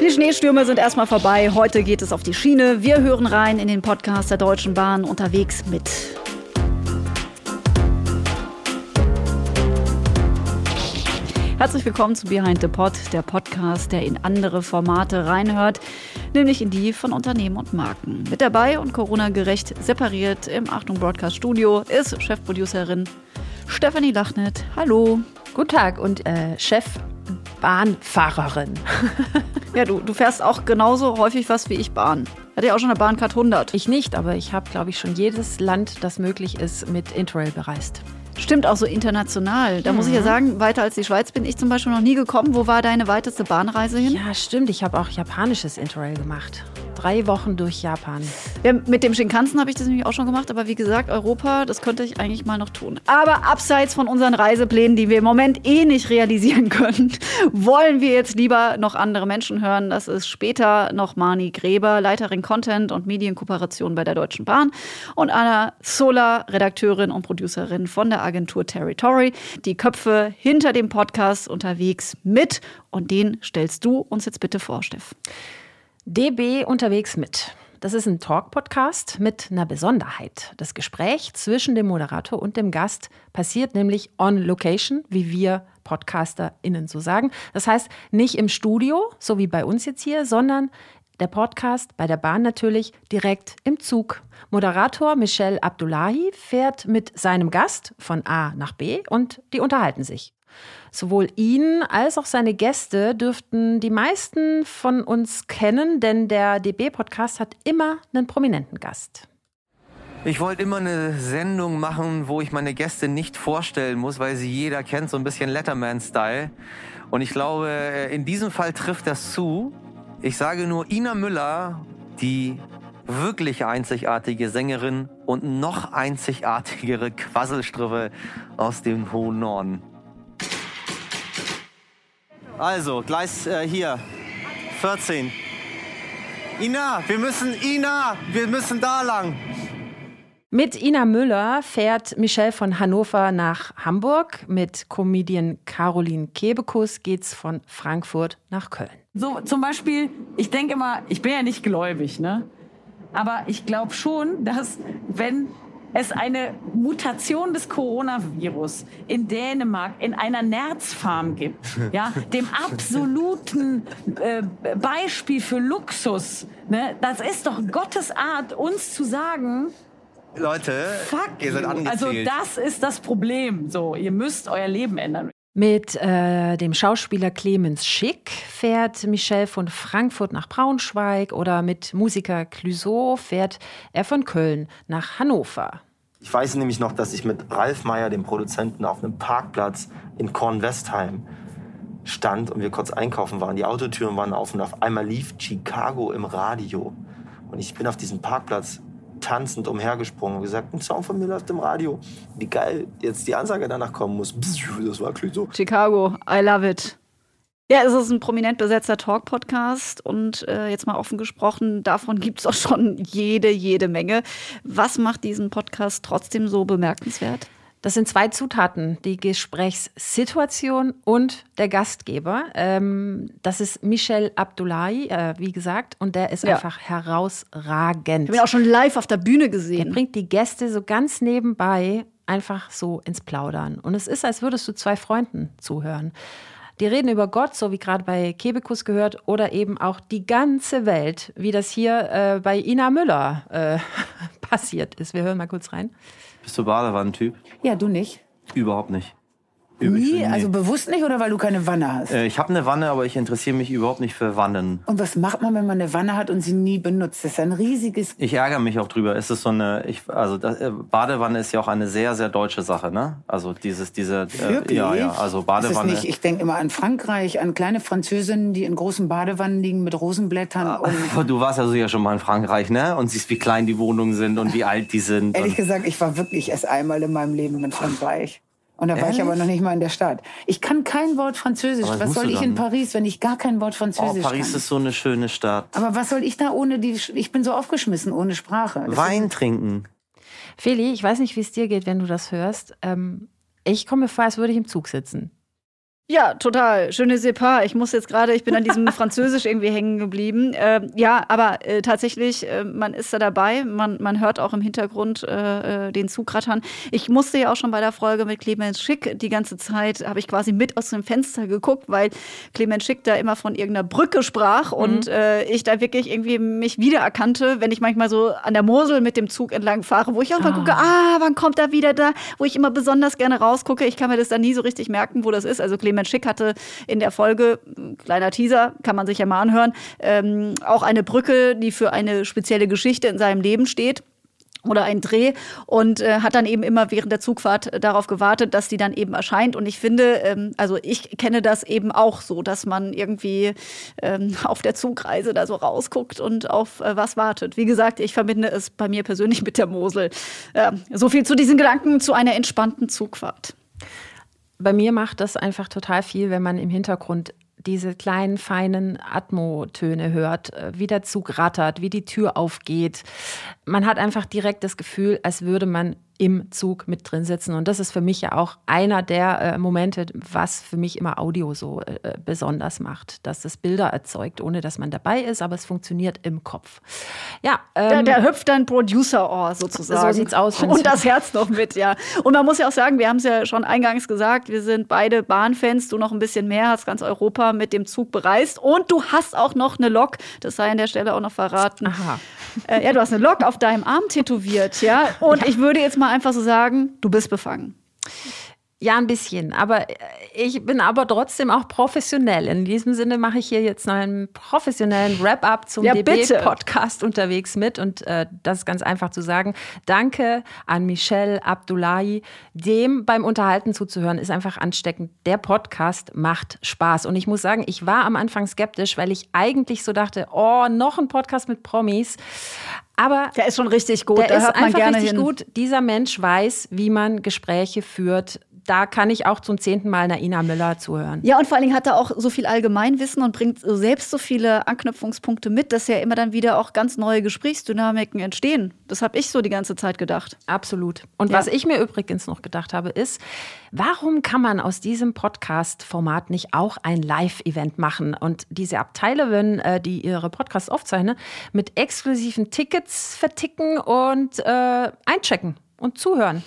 Die Schneestürme sind erstmal vorbei. Heute geht es auf die Schiene. Wir hören rein in den Podcast der Deutschen Bahn unterwegs mit. Herzlich willkommen zu Behind the Pod, der Podcast, der in andere Formate reinhört, nämlich in die von Unternehmen und Marken. Mit dabei und Corona-gerecht separiert im Achtung Broadcast Studio ist Chefproducerin Stefanie Lachnet. Hallo. Guten Tag und äh, Chef Bahnfahrerin. ja, du, du fährst auch genauso häufig was wie ich Bahn. Hat ja auch schon eine Bahncard 100. Ich nicht, aber ich habe, glaube ich, schon jedes Land, das möglich ist, mit Interrail bereist. Stimmt auch so international. Da mhm. muss ich ja mhm. sagen, weiter als die Schweiz bin ich zum Beispiel noch nie gekommen. Wo war deine weiteste Bahnreise hin? Ja, stimmt. Ich habe auch japanisches Interrail gemacht drei Wochen durch Japan. Ja, mit dem Shinkansen habe ich das nämlich auch schon gemacht, aber wie gesagt, Europa, das könnte ich eigentlich mal noch tun. Aber abseits von unseren Reiseplänen, die wir im Moment eh nicht realisieren können, wollen wir jetzt lieber noch andere Menschen hören. Das ist später noch Mani Gräber, Leiterin Content und Medienkooperation bei der Deutschen Bahn und Anna Sola, Redakteurin und Producerin von der Agentur Territory. Die Köpfe hinter dem Podcast unterwegs mit und den stellst du uns jetzt bitte vor, Steff. DB unterwegs mit. Das ist ein Talk-Podcast mit einer Besonderheit. Das Gespräch zwischen dem Moderator und dem Gast passiert nämlich on location, wie wir PodcasterInnen so sagen. Das heißt, nicht im Studio, so wie bei uns jetzt hier, sondern der Podcast bei der Bahn natürlich direkt im Zug. Moderator Michel Abdullahi fährt mit seinem Gast von A nach B und die unterhalten sich. Sowohl ihn als auch seine Gäste dürften die meisten von uns kennen, denn der DB-Podcast hat immer einen prominenten Gast. Ich wollte immer eine Sendung machen, wo ich meine Gäste nicht vorstellen muss, weil sie jeder kennt, so ein bisschen Letterman-Style. Und ich glaube, äh, in diesem Fall trifft das zu. Ich sage nur Ina Müller, die wirklich einzigartige Sängerin und noch einzigartigere Quasselstrippe aus dem hohen Norden. Also, Gleis äh, hier, 14. Ina, wir müssen, Ina, wir müssen da lang. Mit Ina Müller fährt Michelle von Hannover nach Hamburg. Mit Comedian Caroline Kebekus geht's von Frankfurt nach Köln. So zum Beispiel, ich denke immer, ich bin ja nicht gläubig, ne? Aber ich glaube schon, dass wenn es eine Mutation des Coronavirus in Dänemark in einer Nerzfarm gibt, ja, dem absoluten äh, Beispiel für Luxus. Ne? Das ist doch Gottes Art, uns zu sagen, Leute, Fuck ihr seid angezählt. Also das ist das Problem. So, ihr müsst euer Leben ändern. Mit äh, dem Schauspieler Clemens Schick fährt Michel von Frankfurt nach Braunschweig oder mit Musiker Clouseau fährt er von Köln nach Hannover. Ich weiß nämlich noch, dass ich mit Ralf Meyer, dem Produzenten, auf einem Parkplatz in Kornwestheim stand und wir kurz einkaufen waren. Die Autotüren waren und auf einmal lief Chicago im Radio. Und ich bin auf diesem Parkplatz tanzend umhergesprungen und gesagt, ein Song von mir läuft im Radio. Wie geil jetzt die Ansage danach kommen muss. Das war so. Chicago, I love it. Ja, es ist ein prominent besetzter Talk-Podcast und äh, jetzt mal offen gesprochen, davon gibt es auch schon jede, jede Menge. Was macht diesen Podcast trotzdem so bemerkenswert? Das sind zwei Zutaten, die Gesprächssituation und der Gastgeber. Ähm, das ist Michel Abdullahi, äh, wie gesagt, und der ist ja. einfach herausragend. Ich habe ihn auch schon live auf der Bühne gesehen. Er bringt die Gäste so ganz nebenbei einfach so ins Plaudern. Und es ist, als würdest du zwei Freunden zuhören. Die reden über Gott, so wie gerade bei Kebekus gehört, oder eben auch die ganze Welt, wie das hier äh, bei Ina Müller äh, passiert ist. Wir hören mal kurz rein. Bist du Badewannentyp? Ja, du nicht? Überhaupt nicht. Nie? Also bewusst nicht oder weil du keine Wanne hast? Äh, ich habe eine Wanne, aber ich interessiere mich überhaupt nicht für Wannen. Und was macht man, wenn man eine Wanne hat und sie nie benutzt? Das ist ein riesiges. Ich ärgere mich auch drüber. Es ist so eine, ich, also das, äh, Badewanne ist ja auch eine sehr, sehr deutsche Sache, ne? Also dieses, diese, äh, ja, ja, also Badewanne. Nicht, ich denke immer an Frankreich, an kleine Französinnen, die in großen Badewannen liegen mit Rosenblättern. Ah, du warst also ja schon mal in Frankreich, ne? Und siehst, wie klein die Wohnungen sind und wie alt die sind. Ehrlich gesagt, ich war wirklich erst einmal in meinem Leben in Frankreich. Und da war ich aber noch nicht mal in der Stadt. Ich kann kein Wort Französisch. Was soll ich in Paris, wenn ich gar kein Wort Französisch oh, Paris kann? ist so eine schöne Stadt. Aber was soll ich da ohne die... Ich bin so aufgeschmissen ohne Sprache. Das Wein trinken. Feli, ich weiß nicht, wie es dir geht, wenn du das hörst. Ähm, ich komme mir vor, als würde ich im Zug sitzen. Ja, total. Schöne Sepa. Ich muss jetzt gerade, ich bin an diesem Französisch irgendwie hängen geblieben. Äh, ja, aber äh, tatsächlich, äh, man ist da dabei. Man, man hört auch im Hintergrund äh, äh, den Zug rattern. Ich musste ja auch schon bei der Folge mit Clemens Schick die ganze Zeit, habe ich quasi mit aus dem Fenster geguckt, weil Clemens Schick da immer von irgendeiner Brücke sprach mhm. und äh, ich da wirklich irgendwie mich wiedererkannte, wenn ich manchmal so an der Mosel mit dem Zug entlang fahre, wo ich auch mal ah. gucke, ah, wann kommt er wieder da, wo ich immer besonders gerne rausgucke. Ich kann mir das dann nie so richtig merken, wo das ist. Also Clemens Clement Schick hatte in der Folge, kleiner Teaser, kann man sich ja mal anhören, ähm, auch eine Brücke, die für eine spezielle Geschichte in seinem Leben steht oder ein Dreh und äh, hat dann eben immer während der Zugfahrt äh, darauf gewartet, dass die dann eben erscheint. Und ich finde, ähm, also ich kenne das eben auch so, dass man irgendwie ähm, auf der Zugreise da so rausguckt und auf äh, was wartet. Wie gesagt, ich verbinde es bei mir persönlich mit der Mosel. so viel zu diesen Gedanken zu einer entspannten Zugfahrt bei mir macht das einfach total viel, wenn man im Hintergrund diese kleinen, feinen Atmotöne hört, äh, wie der Zug rattert, wie die Tür aufgeht. Man hat einfach direkt das Gefühl, als würde man im Zug mit drin sitzen. Und das ist für mich ja auch einer der äh, Momente, was für mich immer Audio so äh, besonders macht, dass es Bilder erzeugt, ohne dass man dabei ist, aber es funktioniert im Kopf. Ja, ähm, da, da hüpft dann Producer-Ohr sozusagen. So sieht's aus. Und das Herz noch mit, ja. Und man muss ja auch sagen, wir haben es ja schon eingangs gesagt, wir sind beide Bahnfans, du noch ein bisschen mehr, hast ganz Europa mit dem Zug bereist und du hast auch noch eine Lok, das sei an der Stelle auch noch verraten. Aha. Äh, ja, du hast eine Lok auf deinem Arm tätowiert, ja. Und ja. ich würde jetzt mal mal einfach so sagen, du bist befangen. Ja, ein bisschen. Aber äh, ich bin aber trotzdem auch professionell. In diesem Sinne mache ich hier jetzt noch einen professionellen Wrap-up zum ja, DB-Podcast unterwegs mit. Und äh, das ist ganz einfach zu sagen. Danke an Michelle Abdullahi. Dem beim Unterhalten zuzuhören ist einfach ansteckend. Der Podcast macht Spaß. Und ich muss sagen, ich war am Anfang skeptisch, weil ich eigentlich so dachte, oh, noch ein Podcast mit Promis. Aber der ist schon richtig gut. Der da ist einfach richtig hin. gut. Dieser Mensch weiß, wie man Gespräche führt da kann ich auch zum zehnten Mal Naina Müller zuhören. Ja, und vor allen Dingen hat er auch so viel Allgemeinwissen und bringt selbst so viele Anknüpfungspunkte mit, dass ja immer dann wieder auch ganz neue Gesprächsdynamiken entstehen. Das habe ich so die ganze Zeit gedacht. Absolut. Und ja. was ich mir übrigens noch gedacht habe, ist, warum kann man aus diesem Podcast-Format nicht auch ein Live-Event machen und diese Abteile, äh, die ihre Podcasts aufzeichnen, mit exklusiven Tickets verticken und äh, einchecken? und zuhören.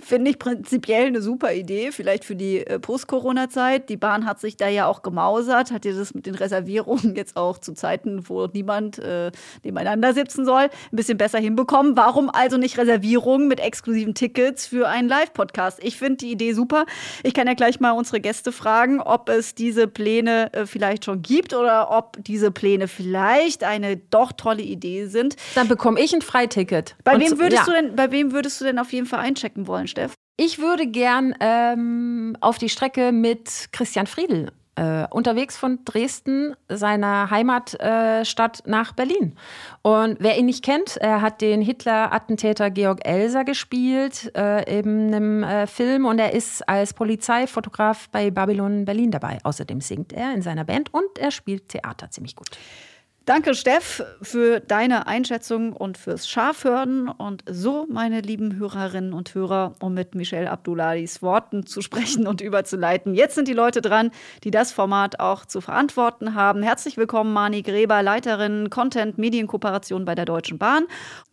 Finde ich prinzipiell eine super Idee, vielleicht für die äh, Post-Corona-Zeit. Die Bahn hat sich da ja auch gemausert, hat ja das mit den Reservierungen jetzt auch zu Zeiten, wo niemand äh, nebeneinander sitzen soll, ein bisschen besser hinbekommen. Warum also nicht Reservierungen mit exklusiven Tickets für einen Live-Podcast? Ich finde die Idee super. Ich kann ja gleich mal unsere Gäste fragen, ob es diese Pläne äh, vielleicht schon gibt oder ob diese Pläne vielleicht eine doch tolle Idee sind. Dann bekomme ich ein Freiticket. Bei wem würdest ja. du denn, bei wem würdest du denn auf jeden Fall einchecken? Stecken wollen, Steff? Ich würde gern ähm, auf die Strecke mit Christian Friedl äh, unterwegs von Dresden, seiner Heimatstadt, äh, nach Berlin. Und wer ihn nicht kennt, er hat den Hitler-Attentäter Georg Elser gespielt äh, in einem äh, Film und er ist als Polizeifotograf bei Babylon Berlin dabei. Außerdem singt er in seiner Band und er spielt Theater ziemlich gut. Danke, Steff, für deine Einschätzung und fürs Schafhören. Und so, meine lieben Hörerinnen und Hörer, um mit Michelle Abdullahis Worten zu sprechen und überzuleiten. Jetzt sind die Leute dran, die das Format auch zu verantworten haben. Herzlich willkommen, Mani Gräber, Leiterin Content Medienkooperation bei der Deutschen Bahn.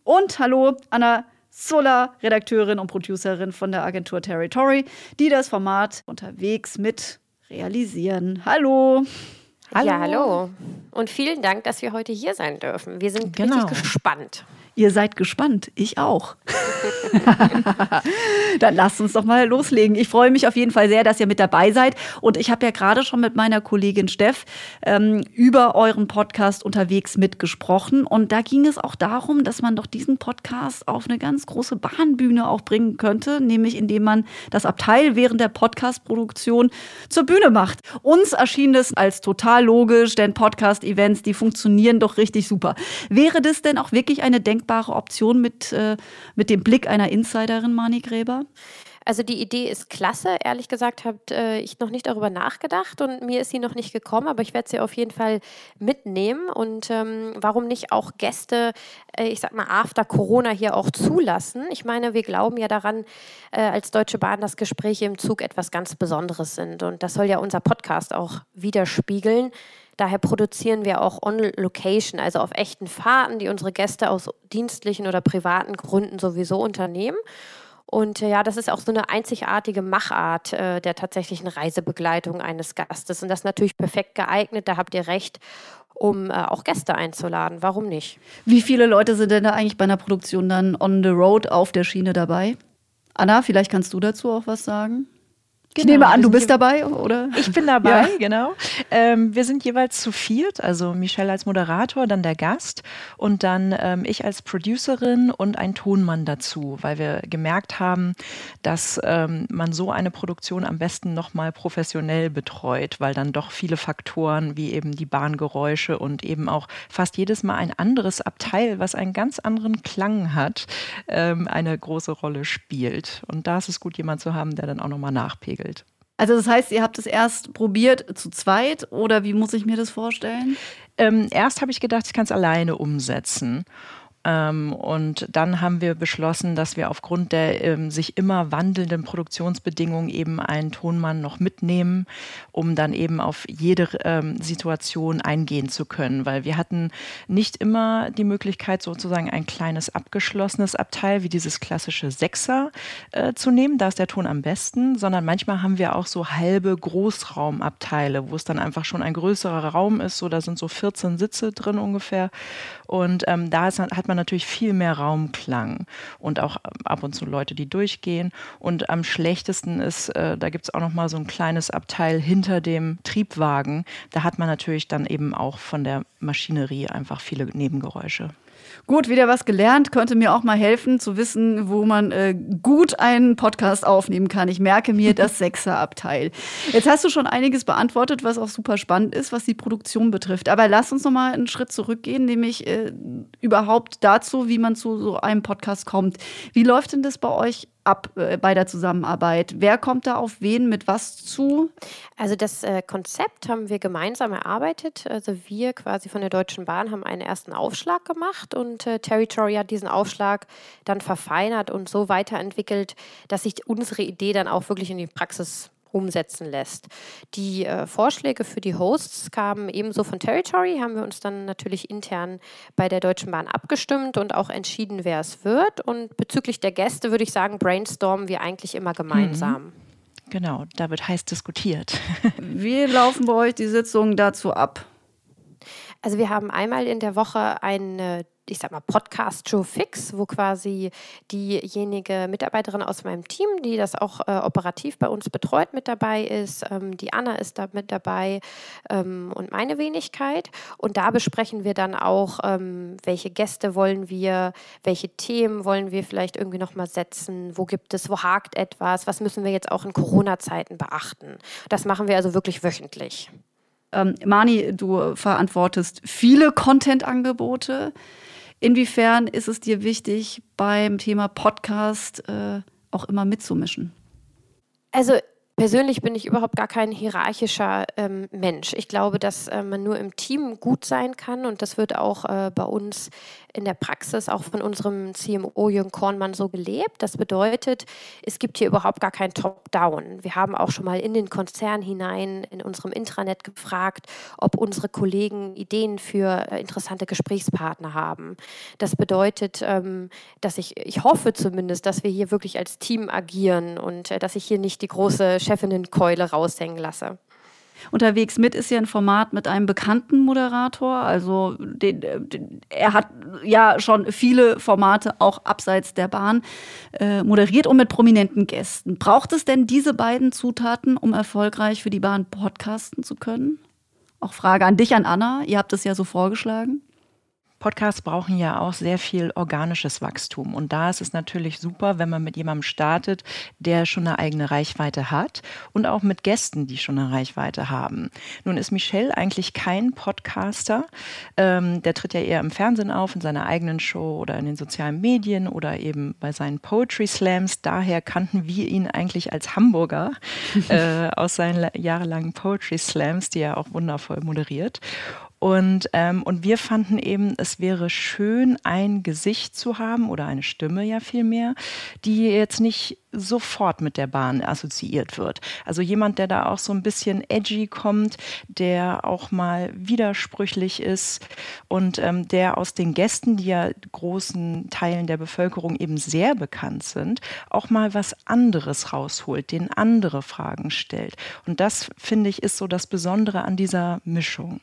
Und hallo, Anna Zoller, Redakteurin und Producerin von der Agentur Territory, die das Format unterwegs mit realisieren. Hallo. Hallo. Ja, hallo. Und vielen Dank, dass wir heute hier sein dürfen. Wir sind genau. richtig gespannt. Ihr seid gespannt, ich auch. Dann lasst uns doch mal loslegen. Ich freue mich auf jeden Fall sehr, dass ihr mit dabei seid. Und ich habe ja gerade schon mit meiner Kollegin Steff ähm, über euren Podcast unterwegs mitgesprochen. Und da ging es auch darum, dass man doch diesen Podcast auf eine ganz große Bahnbühne auch bringen könnte, nämlich indem man das Abteil während der Podcast-Produktion zur Bühne macht. Uns erschien das als total logisch, denn Podcast-Events, die funktionieren doch richtig super. Wäre das denn auch wirklich eine denkbare Option mit, äh, mit dem Blick einer Insiderin, Mani Gräber? Also die Idee ist klasse. Ehrlich gesagt habe äh, ich noch nicht darüber nachgedacht und mir ist sie noch nicht gekommen, aber ich werde sie auf jeden Fall mitnehmen. Und ähm, warum nicht auch Gäste, äh, ich sag mal, after Corona hier auch zulassen? Ich meine, wir glauben ja daran, äh, als Deutsche Bahn, dass Gespräche im Zug etwas ganz Besonderes sind. Und das soll ja unser Podcast auch widerspiegeln. Daher produzieren wir auch on Location, also auf echten Fahrten, die unsere Gäste aus dienstlichen oder privaten Gründen sowieso unternehmen. Und äh, ja, das ist auch so eine einzigartige Machart äh, der tatsächlichen Reisebegleitung eines Gastes. Und das ist natürlich perfekt geeignet, da habt ihr recht, um äh, auch Gäste einzuladen. Warum nicht? Wie viele Leute sind denn da eigentlich bei einer Produktion dann on the road auf der Schiene dabei? Anna, vielleicht kannst du dazu auch was sagen? Genau, ich nehme an, du bist dabei, oder? Ich bin dabei, ja. genau. Ähm, wir sind jeweils zu viert, also Michelle als Moderator, dann der Gast und dann ähm, ich als Producerin und ein Tonmann dazu, weil wir gemerkt haben, dass ähm, man so eine Produktion am besten nochmal professionell betreut, weil dann doch viele Faktoren wie eben die Bahngeräusche und eben auch fast jedes Mal ein anderes Abteil, was einen ganz anderen Klang hat, ähm, eine große Rolle spielt. Und da ist es gut, jemand zu haben, der dann auch nochmal nachpegelt entwickelt. Also das heißt, ihr habt es erst probiert zu zweit oder wie muss ich mir das vorstellen? Ähm, erst habe ich gedacht, ich kann es alleine umsetzen. Ähm, und dann haben wir beschlossen, dass wir aufgrund der ähm, sich immer wandelnden Produktionsbedingungen eben einen Tonmann noch mitnehmen, um dann eben auf jede ähm, Situation eingehen zu können. Weil wir hatten nicht immer die Möglichkeit, sozusagen ein kleines abgeschlossenes Abteil wie dieses klassische Sechser äh, zu nehmen. Da ist der Ton am besten, sondern manchmal haben wir auch so halbe Großraumabteile, wo es dann einfach schon ein größerer Raum ist. So, da sind so 14 Sitze drin ungefähr. Und ähm, da ist, hat man natürlich viel mehr Raumklang und auch ab und zu Leute, die durchgehen. Und am schlechtesten ist, äh, da gibt es auch noch mal so ein kleines Abteil hinter dem Triebwagen. Da hat man natürlich dann eben auch von der Maschinerie einfach viele Nebengeräusche. Gut, wieder was gelernt, könnte mir auch mal helfen zu wissen, wo man äh, gut einen Podcast aufnehmen kann. Ich merke mir das Sechserabteil. Jetzt hast du schon einiges beantwortet, was auch super spannend ist, was die Produktion betrifft. Aber lass uns noch mal einen Schritt zurückgehen, nämlich äh, überhaupt dazu, wie man zu so einem Podcast kommt. Wie läuft denn das bei euch ab äh, bei der Zusammenarbeit? Wer kommt da auf wen mit was zu? Also das äh, Konzept haben wir gemeinsam erarbeitet. Also wir quasi von der Deutschen Bahn haben einen ersten Aufschlag gemacht und äh, Territory hat diesen Aufschlag dann verfeinert und so weiterentwickelt, dass sich unsere Idee dann auch wirklich in die Praxis umsetzen lässt. Die äh, Vorschläge für die Hosts kamen ebenso von Territory, haben wir uns dann natürlich intern bei der Deutschen Bahn abgestimmt und auch entschieden, wer es wird. Und bezüglich der Gäste würde ich sagen, brainstormen wir eigentlich immer gemeinsam. Mhm. Genau, da wird heiß diskutiert. Wie laufen bei euch die Sitzungen dazu ab? Also wir haben einmal in der Woche eine ich sag mal, Podcast-Show fix, wo quasi diejenige Mitarbeiterin aus meinem Team, die das auch äh, operativ bei uns betreut, mit dabei ist. Ähm, die Anna ist da mit dabei ähm, und meine Wenigkeit. Und da besprechen wir dann auch, ähm, welche Gäste wollen wir, welche Themen wollen wir vielleicht irgendwie nochmal setzen, wo gibt es, wo hakt etwas, was müssen wir jetzt auch in Corona-Zeiten beachten. Das machen wir also wirklich wöchentlich. Ähm, Mani, du verantwortest viele Content-Angebote. Inwiefern ist es dir wichtig, beim Thema Podcast äh, auch immer mitzumischen? Also Persönlich bin ich überhaupt gar kein hierarchischer ähm, Mensch. Ich glaube, dass äh, man nur im Team gut sein kann und das wird auch äh, bei uns in der Praxis, auch von unserem CMO Jürgen Kornmann so gelebt. Das bedeutet, es gibt hier überhaupt gar kein Top-Down. Wir haben auch schon mal in den Konzern hinein in unserem Intranet gefragt, ob unsere Kollegen Ideen für äh, interessante Gesprächspartner haben. Das bedeutet, ähm, dass ich, ich hoffe zumindest, dass wir hier wirklich als Team agieren und äh, dass ich hier nicht die große Chefinnenkeule raushängen lasse. Unterwegs mit ist ja ein Format mit einem bekannten Moderator. Also den, den, er hat ja schon viele Formate auch abseits der Bahn äh, moderiert und mit prominenten Gästen. Braucht es denn diese beiden Zutaten, um erfolgreich für die Bahn podcasten zu können? Auch Frage an dich, an Anna. Ihr habt es ja so vorgeschlagen. Podcasts brauchen ja auch sehr viel organisches Wachstum. Und da ist es natürlich super, wenn man mit jemandem startet, der schon eine eigene Reichweite hat und auch mit Gästen, die schon eine Reichweite haben. Nun ist Michel eigentlich kein Podcaster. Ähm, der tritt ja eher im Fernsehen auf, in seiner eigenen Show oder in den sozialen Medien oder eben bei seinen Poetry Slams. Daher kannten wir ihn eigentlich als Hamburger äh, aus seinen jahrelangen Poetry Slams, die er auch wundervoll moderiert. Und, ähm, und wir fanden eben, es wäre schön, ein Gesicht zu haben oder eine Stimme ja vielmehr, die jetzt nicht sofort mit der Bahn assoziiert wird. Also jemand, der da auch so ein bisschen edgy kommt, der auch mal widersprüchlich ist und ähm, der aus den Gästen, die ja großen Teilen der Bevölkerung eben sehr bekannt sind, auch mal was anderes rausholt, den andere Fragen stellt. Und das, finde ich, ist so das Besondere an dieser Mischung.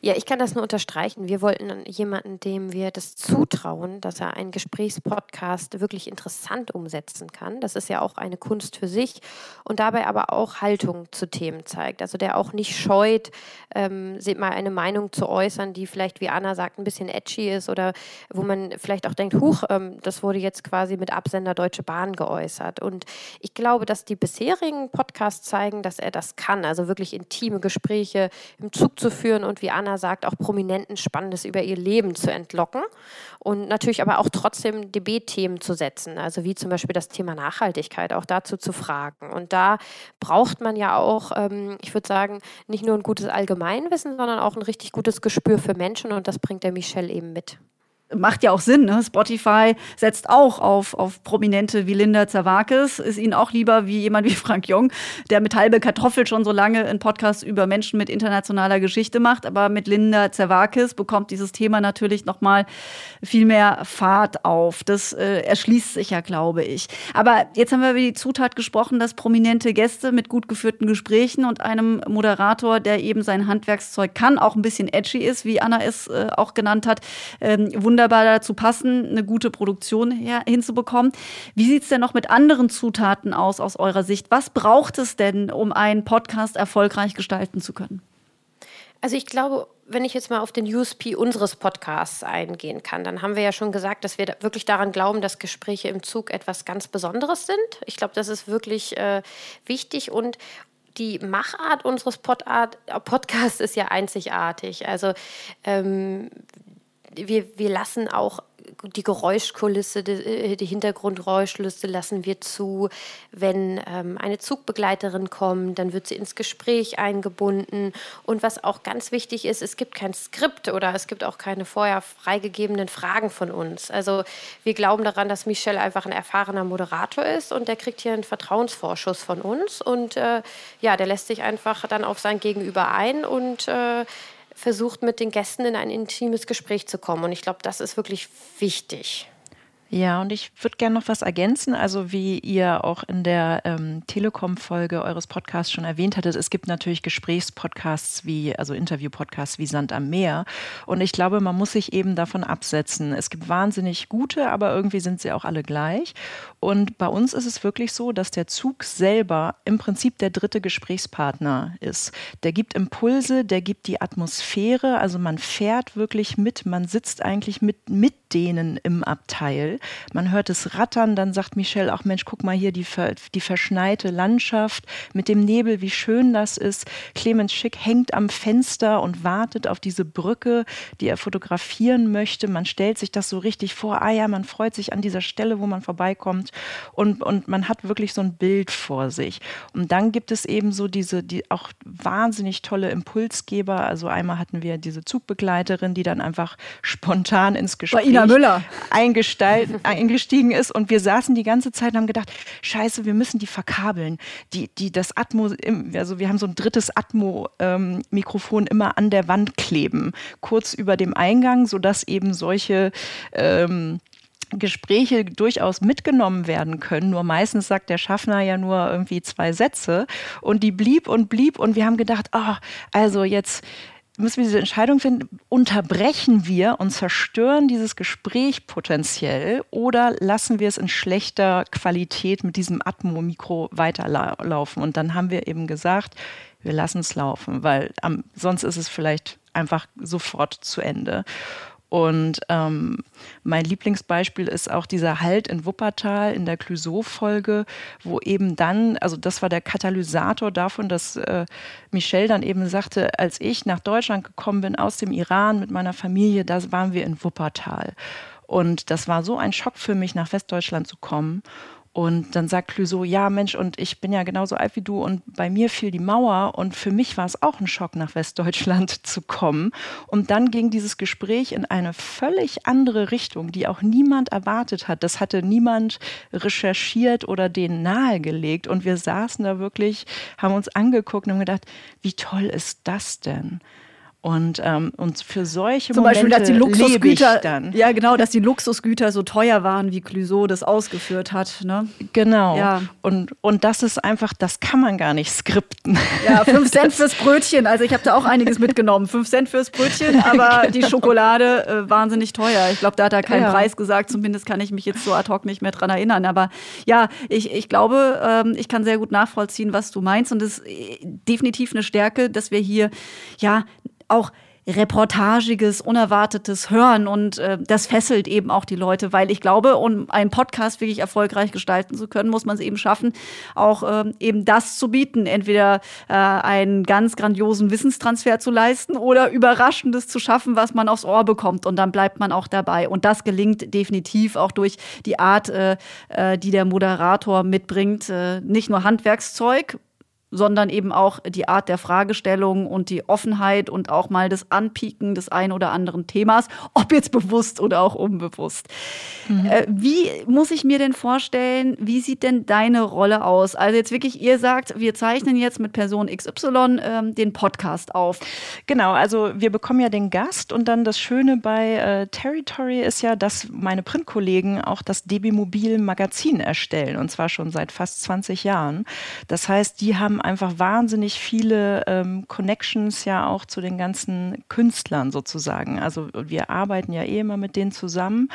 Ja, ich kann das nur unterstreichen. Wir wollten jemanden, dem wir das zutrauen, dass er einen Gesprächspodcast wirklich interessant umsetzen kann. Das ist ja auch eine Kunst für sich und dabei aber auch Haltung zu Themen zeigt. Also der auch nicht scheut, ähm, mal eine Meinung zu äußern, die vielleicht, wie Anna sagt, ein bisschen edgy ist oder wo man vielleicht auch denkt, huch, ähm, das wurde jetzt quasi mit Absender Deutsche Bahn geäußert. Und ich glaube, dass die bisherigen Podcasts zeigen, dass er das kann. Also wirklich intime Gespräche im Zug zu führen und wie Anna sagt, auch Prominenten Spannendes über ihr Leben zu entlocken und natürlich aber auch trotzdem DB-Themen zu setzen, also wie zum Beispiel das Thema Nachhaltigkeit, auch dazu zu fragen. Und da braucht man ja auch, ähm, ich würde sagen, nicht nur ein gutes Allgemeinwissen, sondern auch ein richtig gutes Gespür für Menschen und das bringt der Michel eben mit macht ja auch Sinn. Ne? Spotify setzt auch auf, auf Prominente wie Linda Zerwakis. Ist ihnen auch lieber wie jemand wie Frank Jung, der mit halbe Kartoffel schon so lange einen Podcast über Menschen mit internationaler Geschichte macht. Aber mit Linda Zerwakis bekommt dieses Thema natürlich noch mal viel mehr Fahrt auf. Das äh, erschließt sich ja, glaube ich. Aber jetzt haben wir über die Zutat gesprochen, dass prominente Gäste mit gut geführten Gesprächen und einem Moderator, der eben sein Handwerkszeug kann, auch ein bisschen edgy ist, wie Anna es äh, auch genannt hat, ähm, wunderbar dazu passen, eine gute Produktion her, hinzubekommen. Wie sieht es denn noch mit anderen Zutaten aus aus eurer Sicht? Was braucht es denn, um einen Podcast erfolgreich gestalten zu können? Also ich glaube, wenn ich jetzt mal auf den USP unseres Podcasts eingehen kann, dann haben wir ja schon gesagt, dass wir wirklich daran glauben, dass Gespräche im Zug etwas ganz Besonderes sind. Ich glaube, das ist wirklich äh, wichtig und die Machart unseres Podcasts ist ja einzigartig. Also ähm, wir, wir lassen auch die Geräuschkulisse, die, äh, die Hintergrundgeräuschliste lassen wir zu. Wenn ähm, eine Zugbegleiterin kommt, dann wird sie ins Gespräch eingebunden. Und was auch ganz wichtig ist, es gibt kein Skript oder es gibt auch keine vorher freigegebenen Fragen von uns. Also wir glauben daran, dass Michel einfach ein erfahrener Moderator ist und der kriegt hier einen Vertrauensvorschuss von uns. Und äh, ja, der lässt sich einfach dann auf sein Gegenüber ein und äh, versucht, mit den Gästen in ein intimes Gespräch zu kommen. Und ich glaube, das ist wirklich wichtig. Ja, und ich würde gerne noch was ergänzen. Also wie ihr auch in der ähm, Telekom-Folge eures Podcasts schon erwähnt hattet, es gibt natürlich Gesprächspodcasts wie, also Interview-Podcasts wie Sand am Meer. Und ich glaube, man muss sich eben davon absetzen. Es gibt wahnsinnig gute, aber irgendwie sind sie auch alle gleich. Und bei uns ist es wirklich so, dass der Zug selber im Prinzip der dritte Gesprächspartner ist. Der gibt Impulse, der gibt die Atmosphäre. Also man fährt wirklich mit, man sitzt eigentlich mit, mit denen im Abteil. Man hört es rattern, dann sagt Michelle auch, Mensch, guck mal hier die, die verschneite Landschaft mit dem Nebel, wie schön das ist. Clemens Schick hängt am Fenster und wartet auf diese Brücke, die er fotografieren möchte. Man stellt sich das so richtig vor, ah ja, man freut sich an dieser Stelle, wo man vorbeikommt und, und man hat wirklich so ein Bild vor sich. Und dann gibt es eben so diese, die auch wahnsinnig tolle Impulsgeber. Also einmal hatten wir diese Zugbegleiterin, die dann einfach spontan ins Gespräch Ina Müller eingestiegen ist und wir saßen die ganze Zeit und haben gedacht, scheiße, wir müssen die verkabeln. Die, die, das Atmo, also wir haben so ein drittes Atmo-Mikrofon ähm, immer an der Wand kleben, kurz über dem Eingang, sodass eben solche ähm, Gespräche durchaus mitgenommen werden können. Nur meistens sagt der Schaffner ja nur irgendwie zwei Sätze und die blieb und blieb und wir haben gedacht, oh, also jetzt müssen wir diese Entscheidung finden, unterbrechen wir und zerstören dieses Gespräch potenziell oder lassen wir es in schlechter Qualität mit diesem Atmo-Mikro weiterlaufen? Und dann haben wir eben gesagt, wir lassen es laufen, weil ähm, sonst ist es vielleicht einfach sofort zu Ende. Und ähm, mein Lieblingsbeispiel ist auch dieser Halt in Wuppertal in der Clouseau-Folge, wo eben dann, also das war der Katalysator davon, dass äh, Michelle dann eben sagte, als ich nach Deutschland gekommen bin aus dem Iran mit meiner Familie, da waren wir in Wuppertal. Und das war so ein Schock für mich, nach Westdeutschland zu kommen. Und dann sagt Clouseau, ja Mensch, und ich bin ja genauso alt wie du und bei mir fiel die Mauer und für mich war es auch ein Schock, nach Westdeutschland zu kommen. Und dann ging dieses Gespräch in eine völlig andere Richtung, die auch niemand erwartet hat. Das hatte niemand recherchiert oder denen nahegelegt. Und wir saßen da wirklich, haben uns angeguckt und haben gedacht, wie toll ist das denn? Und, ähm, und für solche Zum Momente Beispiel, dass die Luxusgüter, dann. ja genau, dass die Luxusgüter so teuer waren, wie Clouseau das ausgeführt hat. Ne? Genau. Ja. Und, und das ist einfach, das kann man gar nicht skripten. Ja, fünf Cent fürs Brötchen. Also ich habe da auch einiges mitgenommen. Fünf Cent fürs Brötchen, aber die Schokolade äh, wahnsinnig teuer. Ich glaube, da hat er keinen Ja. Preis gesagt. Zumindest kann ich mich jetzt so ad hoc nicht mehr dran erinnern. Aber ja, ich, ich glaube, ähm, ich kann sehr gut nachvollziehen, was du meinst. Und es ist äh, definitiv eine Stärke, dass wir hier ja auch reportagiges, unerwartetes hören und äh, das fesselt eben auch die Leute, weil ich glaube, um einen Podcast wirklich erfolgreich gestalten zu können, muss man es eben schaffen, auch ähm, eben das zu bieten, entweder äh, einen ganz grandiosen Wissenstransfer zu leisten oder Überraschendes zu schaffen, was man aufs Ohr bekommt. Und dann bleibt man auch dabei. Und das gelingt definitiv auch durch die Art, äh, äh, die der Moderator mitbringt, äh, nicht nur Handwerkszeug, sondern eben auch die Art der Fragestellung und die Offenheit und auch mal das Anpieken des ein oder anderen Themas, ob jetzt bewusst oder auch unbewusst. Äh, wie muss ich mir denn vorstellen, wie sieht denn deine Rolle aus? Also jetzt wirklich, ihr sagt, wir zeichnen jetzt mit Person XY ähm, den Podcast auf. Genau, also wir bekommen ja den Gast und dann das Schöne bei äh, Territory ist ja, dass meine Printkollegen auch das DB Mobil Magazin erstellen und zwar schon seit fast 20 Jahren. Das heißt, die haben einfach wahnsinnig viele ähm, Connections ja auch zu den ganzen Künstlern sozusagen. Also wir arbeiten ja eh immer mit denen zusammen.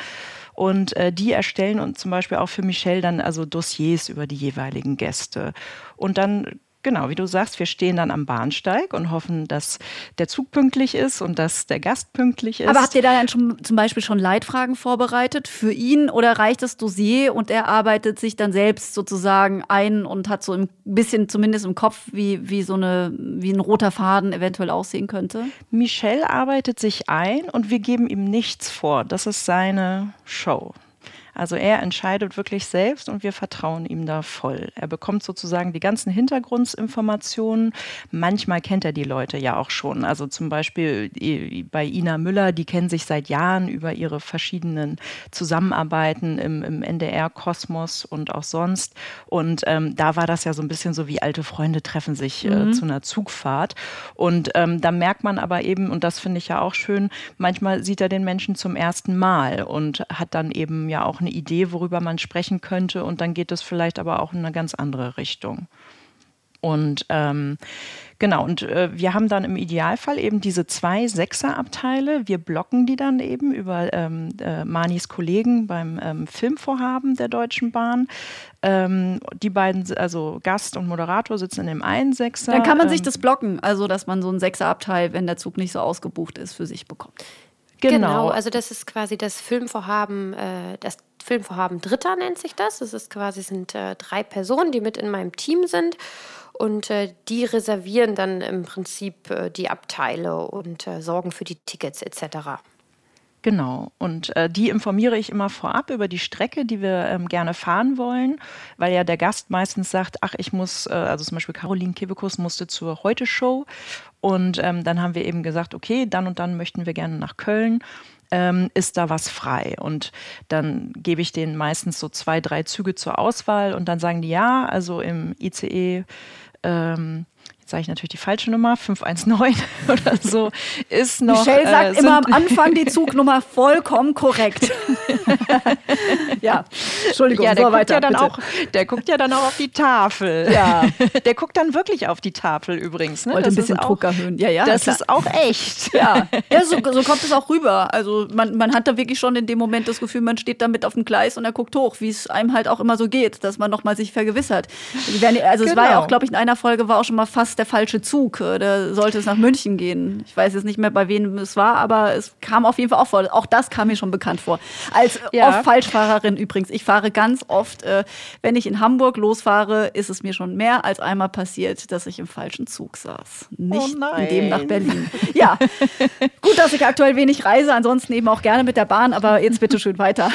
Und äh, die erstellen uns zum Beispiel auch für Michelle dann also Dossiers über die jeweiligen Gäste. Und dann Genau, wie du sagst, wir stehen dann am Bahnsteig und hoffen, dass der Zug pünktlich ist und dass der Gast pünktlich ist. Aber habt ihr da dann schon, zum Beispiel schon Leitfragen vorbereitet für ihn oder reicht das Dossier und er arbeitet sich dann selbst sozusagen ein und hat so ein bisschen zumindest im Kopf, wie, wie so eine, wie ein roter Faden eventuell aussehen könnte? Michel arbeitet sich ein und wir geben ihm nichts vor. Das ist seine Show. Also er entscheidet wirklich selbst und wir vertrauen ihm da voll. Er bekommt sozusagen die ganzen Hintergrundinformationen. Manchmal kennt er die Leute ja auch schon. Also zum Beispiel bei Ina Müller, die kennen sich seit Jahren über ihre verschiedenen Zusammenarbeiten im, im NDR-Kosmos und auch sonst. Und ähm, da war das ja so ein bisschen so wie alte Freunde treffen sich äh, zu einer Zugfahrt. Und ähm, da merkt man aber eben, und das finde ich ja auch schön, manchmal sieht er den Menschen zum ersten Mal und hat dann eben ja auch eine Idee, worüber man sprechen könnte. Und dann geht es vielleicht aber auch in eine ganz andere Richtung. Und ähm, genau, und äh, wir haben dann im Idealfall eben diese zwei Sechserabteile. Wir blocken die dann eben über ähm, äh, Manis Kollegen beim ähm, Filmvorhaben der Deutschen Bahn. Ähm, die beiden, also Gast und Moderator, sitzen in dem einen Sechser. Dann kann man sich Ähm, das blocken, also dass man so einen Sechserabteil, wenn der Zug nicht so ausgebucht ist, für sich bekommt. Genau. also das ist quasi das Filmvorhaben, äh, das Filmvorhaben Dritter nennt sich das. Das ist quasi sind äh, drei Personen, die mit in meinem Team sind und äh, die reservieren dann im Prinzip äh, die Abteile und äh, sorgen für die Tickets etc. Genau. Und äh, die informiere ich immer vorab über die Strecke, die wir ähm, gerne fahren wollen, weil ja der Gast meistens sagt, ach, ich muss, äh, also zum Beispiel Caroline Kebekus musste zur Heute-Show und ähm, dann haben wir eben gesagt, okay, dann und dann möchten wir gerne nach Köln. Ähm, ist da was frei? Und dann gebe ich denen meistens so zwei, drei Züge zur Auswahl und dann sagen die ja, also im ICE ähm, jetzt sage ich natürlich die falsche Nummer, 519 oder so, ist noch. Michelle sagt äh, immer am Anfang die Zugnummer vollkommen korrekt. ja, Entschuldigung, Ja, der so guckt weiter. ja dann bitte. auch, der guckt ja dann auch auf die Tafel. Ja. Der guckt dann wirklich auf die Tafel übrigens. Ne? Wollte ein Das bisschen ist auch, Druck erhöhen. Ja, ja. Das klar. ist auch echt. Ja, ja so, so kommt es auch rüber. Also man, man hat da wirklich schon in dem Moment das Gefühl, man steht da mit auf dem Gleis und er guckt hoch, wie es einem halt auch immer so geht, dass man nochmal sich vergewissert. Also es war ja Genau. auch, glaube ich, in einer Folge war auch schon mal fast es der falsche Zug. Äh, da sollte es nach München gehen. Ich weiß jetzt nicht mehr, bei wem es war, aber es kam auf jeden Fall auch vor. Auch das kam mir schon bekannt vor. Als ja. oft Falschfahrerin übrigens. Ich fahre ganz oft, äh, wenn ich in Hamburg losfahre, ist es mir schon mehr als einmal passiert, dass ich im falschen Zug saß. Nicht oh in dem nach Berlin. Ja, gut, dass ich aktuell wenig reise, ansonsten eben auch gerne mit der Bahn, aber jetzt bitte schön weiter.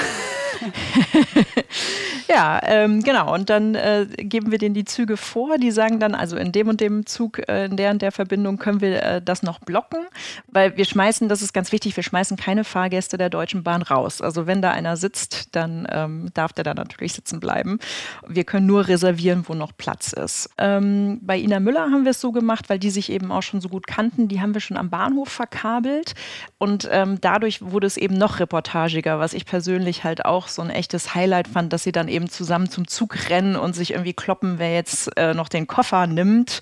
ja, ähm, genau. Und dann äh, geben wir denen die Züge vor. Die sagen dann, also in dem und dem Zug, äh, in der und der Verbindung können wir äh, das noch blocken, weil wir schmeißen, das ist ganz wichtig, wir schmeißen keine Fahrgäste der Deutschen Bahn raus. Also wenn da einer sitzt, dann ähm, darf der da natürlich sitzen bleiben. Wir können nur reservieren, wo noch Platz ist. Ähm, bei Ina Müller haben wir es so gemacht, weil die sich eben auch schon so gut kannten. Die haben wir schon am Bahnhof verkabelt und ähm, dadurch wurde es eben noch reportagiger, was ich persönlich halt auch so ein echtes Highlight fand, dass sie dann eben zusammen zum Zug rennen und sich irgendwie kloppen, wer jetzt äh, noch den Koffer nimmt.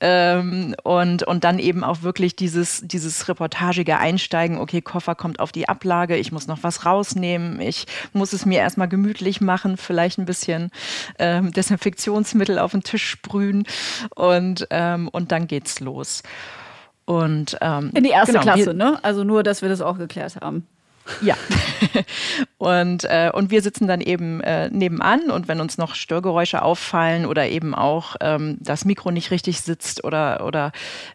Ähm, und, und dann eben auch wirklich dieses, dieses reportagige Einsteigen, okay, Koffer kommt auf die Ablage, ich muss noch was rausnehmen, ich muss es mir erstmal gemütlich machen, vielleicht ein bisschen ähm, Desinfektionsmittel auf den Tisch sprühen und, ähm, und dann geht's los. Und, ähm, In die erste genau, Klasse, ne? Also nur, dass wir das auch geklärt haben. Ja. und, äh, und wir sitzen dann eben äh, nebenan und wenn uns noch Störgeräusche auffallen oder eben auch ähm, das Mikro nicht richtig sitzt oder, oder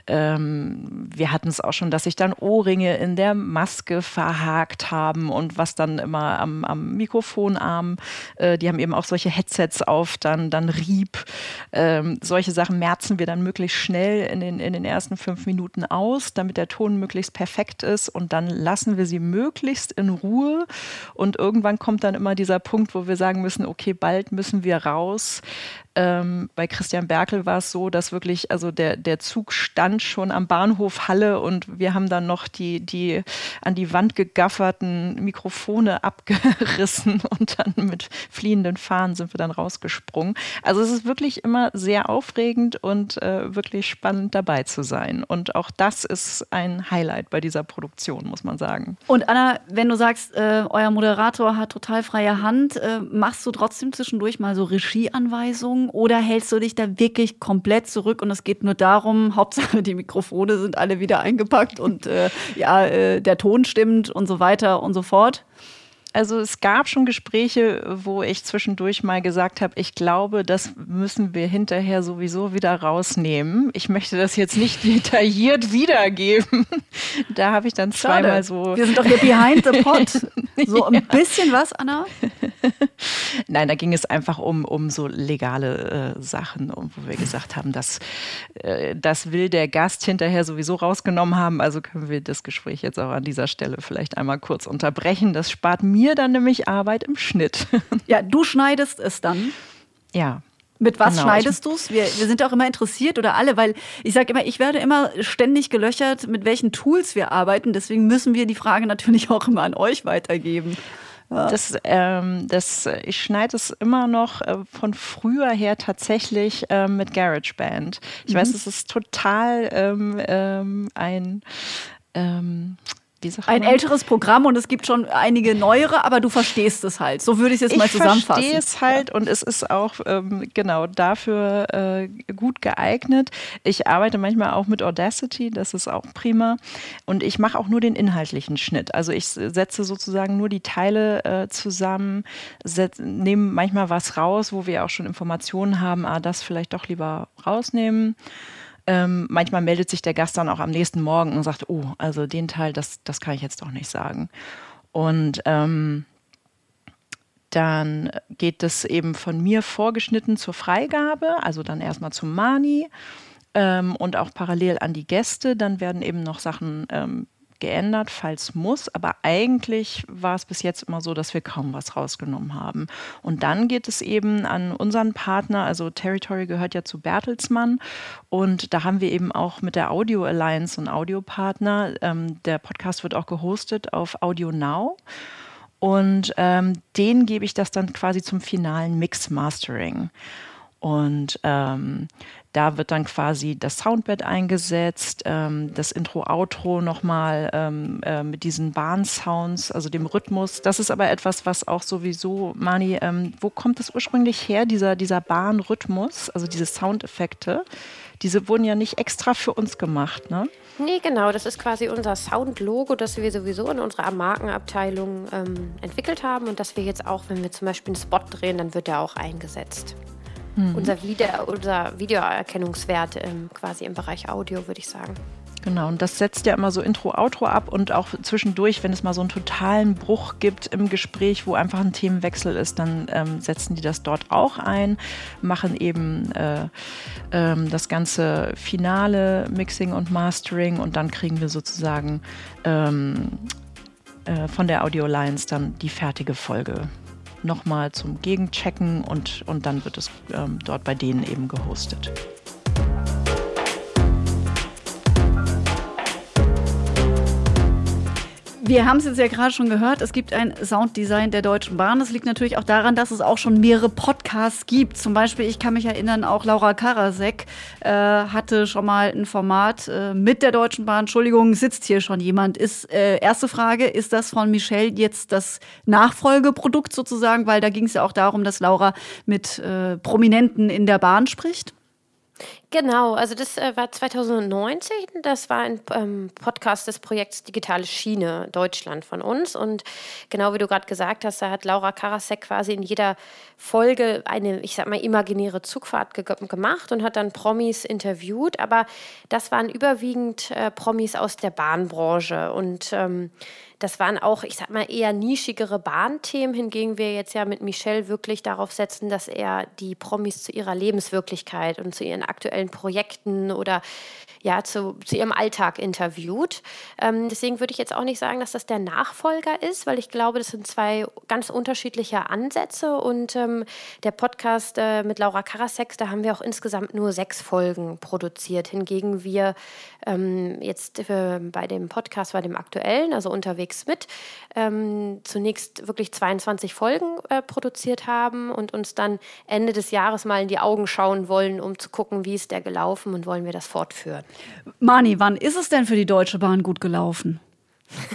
ähm, wir hatten es auch schon, dass sich dann Ohrringe in der Maske verhakt haben und was dann immer am, am Mikrofonarm, äh, die haben eben auch solche Headsets auf, dann, dann rieb. Ähm, solche Sachen merzen wir dann möglichst schnell in den, in den ersten fünf Minuten aus, damit der Ton möglichst perfekt ist und dann lassen wir sie möglichst möglichst in Ruhe. Und irgendwann kommt dann immer dieser Punkt, wo wir sagen müssen, okay, bald müssen wir raus. Ähm, bei Christian Berkel war es so, dass wirklich, also der, der Zug stand schon am Bahnhof Halle und wir haben dann noch die, die an die Wand gegafferten Mikrofone abgerissen und dann mit fliehenden Fahnen sind wir dann rausgesprungen. Also es ist wirklich immer sehr aufregend und äh, wirklich spannend dabei zu sein. Und auch das ist ein Highlight bei dieser Produktion, muss man sagen. Und Anna, wenn du sagst, äh, euer Moderator hat total freie Hand, äh, machst du trotzdem zwischendurch mal so Regieanweisungen? Oder hältst du dich da wirklich komplett zurück und es geht nur darum, Hauptsache die Mikrofone sind alle wieder eingepackt und äh, ja, äh, der Ton stimmt und so weiter und so fort? Also es gab schon Gespräche, wo ich zwischendurch mal gesagt habe, ich glaube, das müssen wir hinterher sowieso wieder rausnehmen. Ich möchte das jetzt nicht detailliert wiedergeben. Da habe ich dann zweimal so. Wir sind doch hier behind the pot. So ein ja. bisschen was, Anna? Nein, da ging es einfach um, um so legale äh, Sachen, wo wir gesagt haben, dass äh, das will der Gast hinterher sowieso rausgenommen haben. Also können wir das Gespräch jetzt auch an dieser Stelle vielleicht einmal kurz unterbrechen. Das spart mir mir dann nämlich Arbeit im Schnitt. Ja, du schneidest es dann. Ja. Mit was genau. schneidest du es? Wir, wir sind auch immer interessiert oder alle, weil ich sage immer, ich werde immer ständig gelöchert, mit welchen Tools wir arbeiten. Deswegen müssen wir die Frage natürlich auch immer an euch weitergeben. Ja. Das, ähm, das, ich schneide es immer noch äh, von früher her tatsächlich äh, mit GarageBand. Ich mhm. weiß, es ist total ähm, ähm, ein ähm, ein älteres Programm und es gibt schon einige neuere, aber du verstehst es halt. So würde ich es jetzt mal zusammenfassen. Ich verstehe es halt ja. und es ist auch ähm, genau dafür äh, gut geeignet. Ich arbeite manchmal auch mit Audacity, das ist auch prima. Und ich mache auch nur den inhaltlichen Schnitt. Also ich setze sozusagen nur die Teile äh, zusammen, nehme manchmal was raus, wo wir auch schon Informationen haben, ah, das vielleicht doch lieber rausnehmen. Ähm, manchmal meldet sich der Gast dann auch am nächsten Morgen und sagt, oh, also den Teil, das, das kann ich jetzt doch nicht sagen. Und ähm, dann geht es eben von mir vorgeschnitten zur Freigabe, also dann erstmal zum Mani ähm, und auch parallel an die Gäste. Dann werden eben noch Sachen ähm, geändert, falls muss. Aber eigentlich war es bis jetzt immer so, dass wir kaum was rausgenommen haben. Und dann geht es eben an unseren Partner, also Territory gehört ja zu Bertelsmann. Und da haben wir eben auch mit der Audio Alliance einen Audiopartner. Ähm, der Podcast wird auch gehostet auf Audio Now. Und ähm, den gebe ich das dann quasi zum finalen Mix-Mastering. Und ähm, da wird dann quasi das Soundbed eingesetzt, ähm, das Intro-Outro nochmal ähm, äh, mit diesen Bahnsounds, also dem Rhythmus. Das ist aber etwas, was auch sowieso, Mani, ähm, wo kommt das ursprünglich her, dieser, dieser Bahnrhythmus, also diese Soundeffekte? diese wurden ja nicht extra für uns gemacht, ne? Nee, genau. Das ist quasi unser Sound-Logo, das wir sowieso in unserer Markenabteilung ähm, entwickelt haben und das wir jetzt auch, wenn wir zum Beispiel einen Spot drehen, dann wird der auch eingesetzt. Mhm. Unser, Video, unser Videoerkennungswert ähm, quasi im Bereich Audio, würde ich sagen. Genau, und das setzt ja immer so Intro-Outro ab und auch zwischendurch, wenn es mal so einen totalen Bruch gibt im Gespräch, wo einfach ein Themenwechsel ist, dann ähm, setzen die das dort auch ein, machen eben äh, ähm, das ganze finale Mixing und Mastering und dann kriegen wir sozusagen ähm, äh, von der Audio Alliance dann die fertige Folge nochmal zum Gegenchecken und, und dann wird es ähm, dort bei denen eben gehostet. Wir haben es jetzt ja gerade schon gehört, es gibt ein Sounddesign der Deutschen Bahn. Das liegt natürlich auch daran, dass es auch schon mehrere Podcasts gibt. Zum Beispiel, ich kann mich erinnern, auch Laura Karasek äh, hatte schon mal ein Format äh, mit der Deutschen Bahn. Entschuldigung, sitzt hier schon jemand? Ist äh, erste Frage, ist das von Michelle jetzt das Nachfolgeprodukt sozusagen? Weil da ging es ja auch darum, dass Laura mit äh, Prominenten in der Bahn spricht. Genau, also das äh, war 2019. Das war ein ähm, Podcast des Projekts Digitale Schiene Deutschland von uns. Und genau wie du gerade gesagt hast, da hat Laura Karasek quasi in jeder Folge eine, ich sag mal, imaginäre Zugfahrt ge gemacht und hat dann Promis interviewt. Aber das waren überwiegend äh, Promis aus der Bahnbranche. Und ähm, das waren auch, ich sag mal, eher nischigere Bahnthemen, hingegen wir jetzt ja mit Michelle wirklich darauf setzen, dass er die Promis zu ihrer Lebenswirklichkeit und zu ihren aktuellen Projekten oder ja, zu, zu ihrem Alltag interviewt. Ähm, deswegen würde ich jetzt auch nicht sagen, dass das der Nachfolger ist, weil ich glaube, das sind zwei ganz unterschiedliche Ansätze. Und ähm, der Podcast äh, mit Laura Karasek, da haben wir auch insgesamt nur sechs Folgen produziert. Hingegen wir ähm, jetzt äh, bei dem Podcast, bei dem aktuellen, also unterwegs mit, ähm, zunächst wirklich 22 Folgen äh, produziert haben und uns dann Ende des Jahres mal in die Augen schauen wollen, um zu gucken, wie ist der gelaufen und wollen wir das fortführen. Mani, wann ist es denn für die Deutsche Bahn gut gelaufen?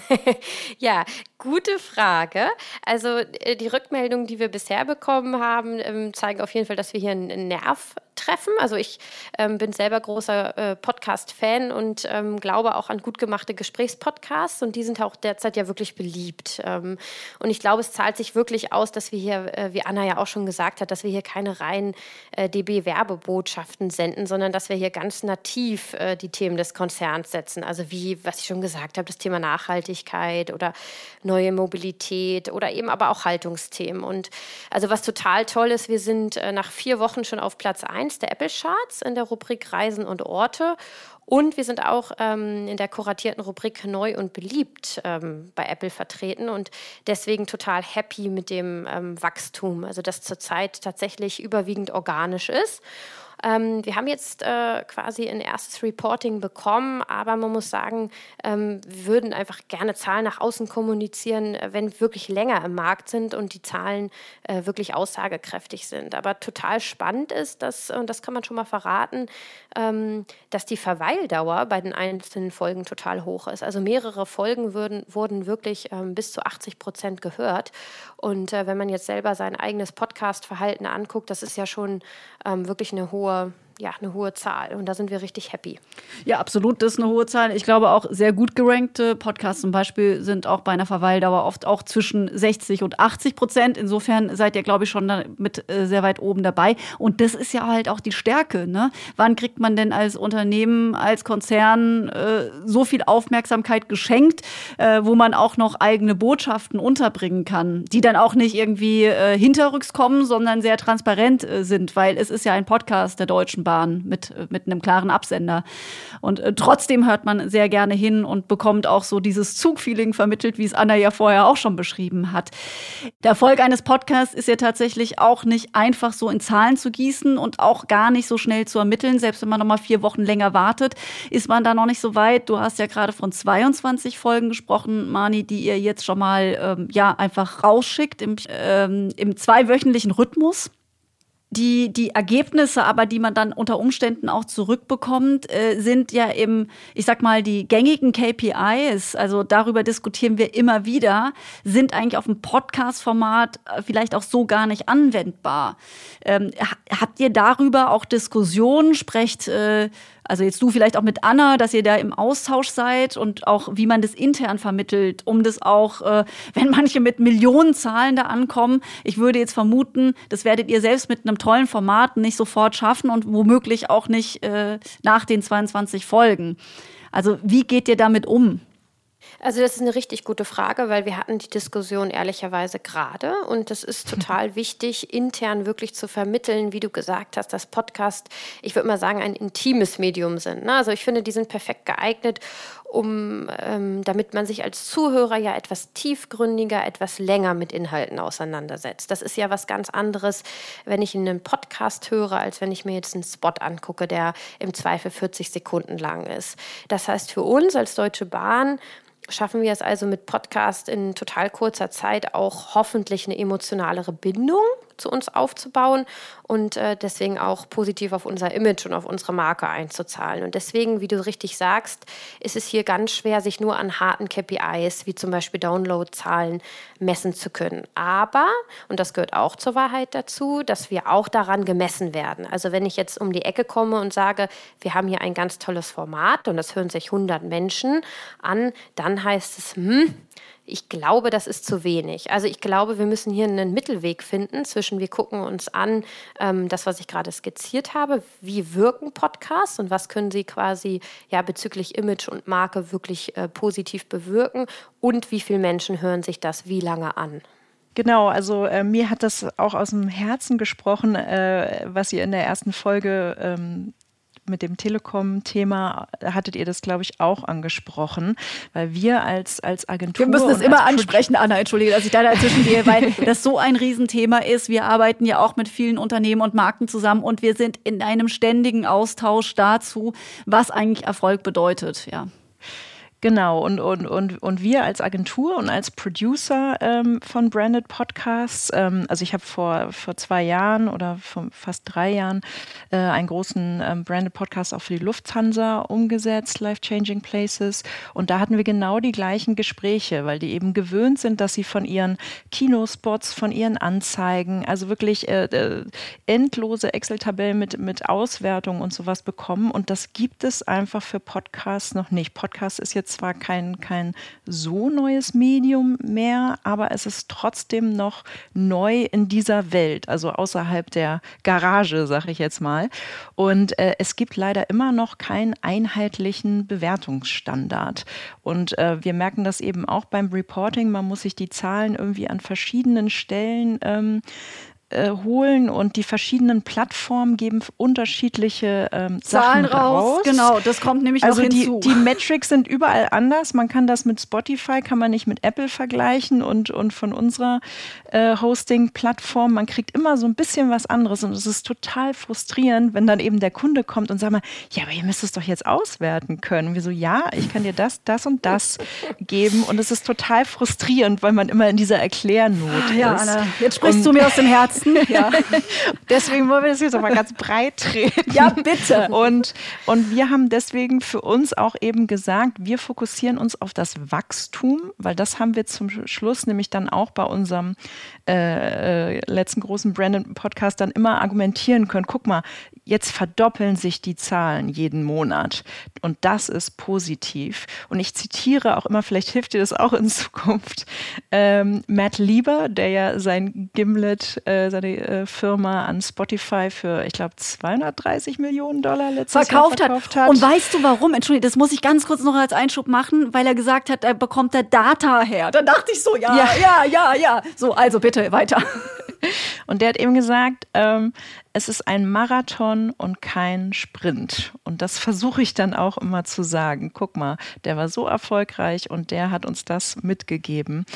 ja, gute Frage. Also äh, die Rückmeldungen, die wir bisher bekommen haben, ähm, zeigen auf jeden Fall, dass wir hier einen Nerv treffen. Also ich ähm, bin selber großer äh, Podcast-Fan und ähm, glaube auch an gut gemachte Gesprächspodcasts und die sind auch derzeit ja wirklich beliebt. Ähm, und ich glaube, es zahlt sich wirklich aus, dass wir hier, äh, wie Anna ja auch schon gesagt hat, dass wir hier keine reinen äh, DB-Werbebotschaften senden, sondern dass wir hier ganz nativ äh, die Themen des Konzerns setzen. Also wie, was ich schon gesagt habe, das Thema Nachhaltigkeit oder neue Mobilität oder eben aber auch Haltungsthemen. Und also was total toll ist, wir sind äh, nach vier Wochen schon auf Platz 1 der Apple Charts in der Rubrik Reisen und Orte. Und wir sind auch ähm, in der kuratierten Rubrik Neu und beliebt ähm, bei Apple vertreten und deswegen total happy mit dem ähm, Wachstum, also das zurzeit tatsächlich überwiegend organisch ist. Ähm, wir haben jetzt äh, quasi ein erstes Reporting bekommen, aber man muss sagen, ähm, wir würden einfach gerne Zahlen nach außen kommunizieren, äh, wenn wir wirklich länger im Markt sind und die Zahlen äh, wirklich aussagekräftig sind. Aber total spannend ist, dass, und das kann man schon mal verraten, ähm, dass die Verweildauer bei den einzelnen Folgen total hoch ist. Also mehrere Folgen würden, wurden wirklich ähm, bis zu 80 Prozent gehört. Und äh, wenn man jetzt selber sein eigenes Podcast-Verhalten anguckt, das ist ja schon ähm, wirklich eine hohe Well. Ja, eine hohe Zahl und da sind wir richtig happy. Ja, absolut, das ist eine hohe Zahl. Ich glaube auch sehr gut gerankte Podcasts zum Beispiel sind auch bei einer Verweildauer oft auch zwischen 60 und 80 Prozent. Insofern seid ihr, glaube ich, schon mit äh, sehr weit oben dabei. Und das ist ja halt auch die Stärke. Ne? Wann kriegt man denn als Unternehmen, als Konzern äh, so viel Aufmerksamkeit geschenkt, äh, wo man auch noch eigene Botschaften unterbringen kann, die dann auch nicht irgendwie äh, hinterrücks kommen, sondern sehr transparent äh, sind, weil es ist ja ein Podcast der Deutschen Bahn mit, mit einem klaren Absender. Und äh, trotzdem hört man sehr gerne hin und bekommt auch so dieses Zugfeeling vermittelt, wie es Anna ja vorher auch schon beschrieben hat. Der Erfolg eines Podcasts ist ja tatsächlich auch nicht einfach so in Zahlen zu gießen und auch gar nicht so schnell zu ermitteln. Selbst wenn man noch mal vier Wochen länger wartet, ist man da noch nicht so weit. Du hast ja gerade von 22 Folgen gesprochen, Mani, die ihr jetzt schon mal ähm, ja einfach rausschickt im, ähm, im zweiwöchentlichen Rhythmus. Die, die Ergebnisse, aber die man dann unter Umständen auch zurückbekommt, äh, sind ja im, ich sag mal, die gängigen KPIs, also darüber diskutieren wir immer wieder, sind eigentlich auf dem Podcast-Format äh, vielleicht auch so gar nicht anwendbar. Ähm, habt ihr darüber auch Diskussionen? Sprecht äh, also jetzt du vielleicht auch mit Anna, dass ihr da im Austausch seid und auch wie man das intern vermittelt, um das auch, äh, wenn manche mit Millionen Zahlen da ankommen, ich würde jetzt vermuten, das werdet ihr selbst mit einem tollen Format nicht sofort schaffen und womöglich auch nicht äh, nach den 22 Folgen. Also wie geht ihr damit um? Also das ist eine richtig gute Frage, weil wir hatten die Diskussion ehrlicherweise gerade und es ist total wichtig, intern wirklich zu vermitteln, wie du gesagt hast, dass Podcast, ich würde mal sagen, ein intimes Medium sind. Ne? Also ich finde, die sind perfekt geeignet, um, ähm, damit man sich als Zuhörer ja etwas tiefgründiger, etwas länger mit Inhalten auseinandersetzt. Das ist ja was ganz anderes, wenn ich einen Podcast höre, als wenn ich mir jetzt einen Spot angucke, der im Zweifel 40 Sekunden lang ist. Das heißt, für uns als Deutsche Bahn schaffen wir es also mit Podcast in total kurzer Zeit auch hoffentlich eine emotionalere Bindung zu uns aufzubauen und äh, deswegen auch positiv auf unser Image und auf unsere Marke einzuzahlen. Und deswegen, wie du richtig sagst, ist es hier ganz schwer, sich nur an harten KPIs wie zum Beispiel Downloadzahlen messen zu können. Aber, und das gehört auch zur Wahrheit dazu, dass wir auch daran gemessen werden. Also wenn ich jetzt um die Ecke komme und sage, wir haben hier ein ganz tolles Format und das hören sich 100 Menschen an, dann heißt es, hm, ich glaube, das ist zu wenig. Also ich glaube, wir müssen hier einen Mittelweg finden zwischen, wir gucken uns an, ähm, das, was ich gerade skizziert habe, wie wirken Podcasts und was können sie quasi ja bezüglich Image und Marke wirklich äh, positiv bewirken und wie viele Menschen hören sich das wie lange an. Genau, also äh, mir hat das auch aus dem Herzen gesprochen, äh, was ihr in der ersten Folge ähm, mit dem Telekom-Thema hattet ihr das, glaube ich, auch angesprochen, weil wir als, als Agentur. Wir müssen es immer ansprechen, Anna, entschuldige, dass ich da dazwischen gehe, weil das so ein Riesenthema ist. Wir arbeiten ja auch mit vielen Unternehmen und Marken zusammen und wir sind in einem ständigen Austausch dazu, was eigentlich Erfolg bedeutet, ja. Genau, und, und, und, und wir als Agentur und als Producer ähm, von Branded Podcasts, ähm, also ich habe vor, vor zwei Jahren oder vor fast drei Jahren äh, einen großen ähm, Branded Podcast auch für die Lufthansa umgesetzt, Life Changing Places. Und da hatten wir genau die gleichen Gespräche, weil die eben gewöhnt sind, dass sie von ihren Kinospots, von ihren Anzeigen, also wirklich äh, äh, endlose Excel-Tabellen mit, mit Auswertungen und sowas bekommen. Und das gibt es einfach für Podcasts noch nicht. Podcast ist jetzt zwar kein, kein so neues Medium mehr, aber es ist trotzdem noch neu in dieser Welt, also außerhalb der Garage, sage ich jetzt mal. Und äh, es gibt leider immer noch keinen einheitlichen Bewertungsstandard. Und äh, wir merken das eben auch beim Reporting. Man muss sich die Zahlen irgendwie an verschiedenen Stellen ähm, äh, holen und die verschiedenen Plattformen geben unterschiedliche ähm, Zahlen Sachen raus. raus. Genau, das kommt nämlich also noch hinzu. Die, die Metrics sind überall anders. Man kann das mit Spotify, kann man nicht mit Apple vergleichen und, und von unserer äh, Hosting-Plattform. Man kriegt immer so ein bisschen was anderes und es ist total frustrierend, wenn dann eben der Kunde kommt und sagt mal, ja, aber ihr müsst es doch jetzt auswerten können. Und wir so, ja, ich kann dir das, das und das geben und es ist total frustrierend, weil man immer in dieser Erklärnot ja, ist. Anna, jetzt sprichst und du mir aus dem Herzen. Herzen. Ja. deswegen wollen wir das jetzt aber ganz breit treten. Ja, bitte. Und, und wir haben deswegen für uns auch eben gesagt, wir fokussieren uns auf das Wachstum, weil das haben wir zum Schluss nämlich dann auch bei unserem äh, äh letzten großen Brandon-Podcast dann immer argumentieren können. Guck mal, jetzt verdoppeln sich die Zahlen jeden Monat. Und das ist positiv. Und ich zitiere auch immer, vielleicht hilft dir das auch in Zukunft, ähm, Matt Lieber, der ja sein Gimlet, äh, seine äh, Firma an Spotify für, ich glaube, 230 Millionen Dollar letztes verkauft Jahr verkauft hat. hat. Und weißt du warum? Entschuldigung, das muss ich ganz kurz noch als Einschub machen, weil er gesagt hat, er bekommt da Data her. Dann dachte ich so, ja, ja, ja, ja, ja. So, also bitte weiter. Und der hat eben gesagt, ähm, es ist ein Marathon und kein Sprint. Und das versuche ich dann auch immer zu sagen. Guck mal, der war so erfolgreich und der hat uns das mitgegeben.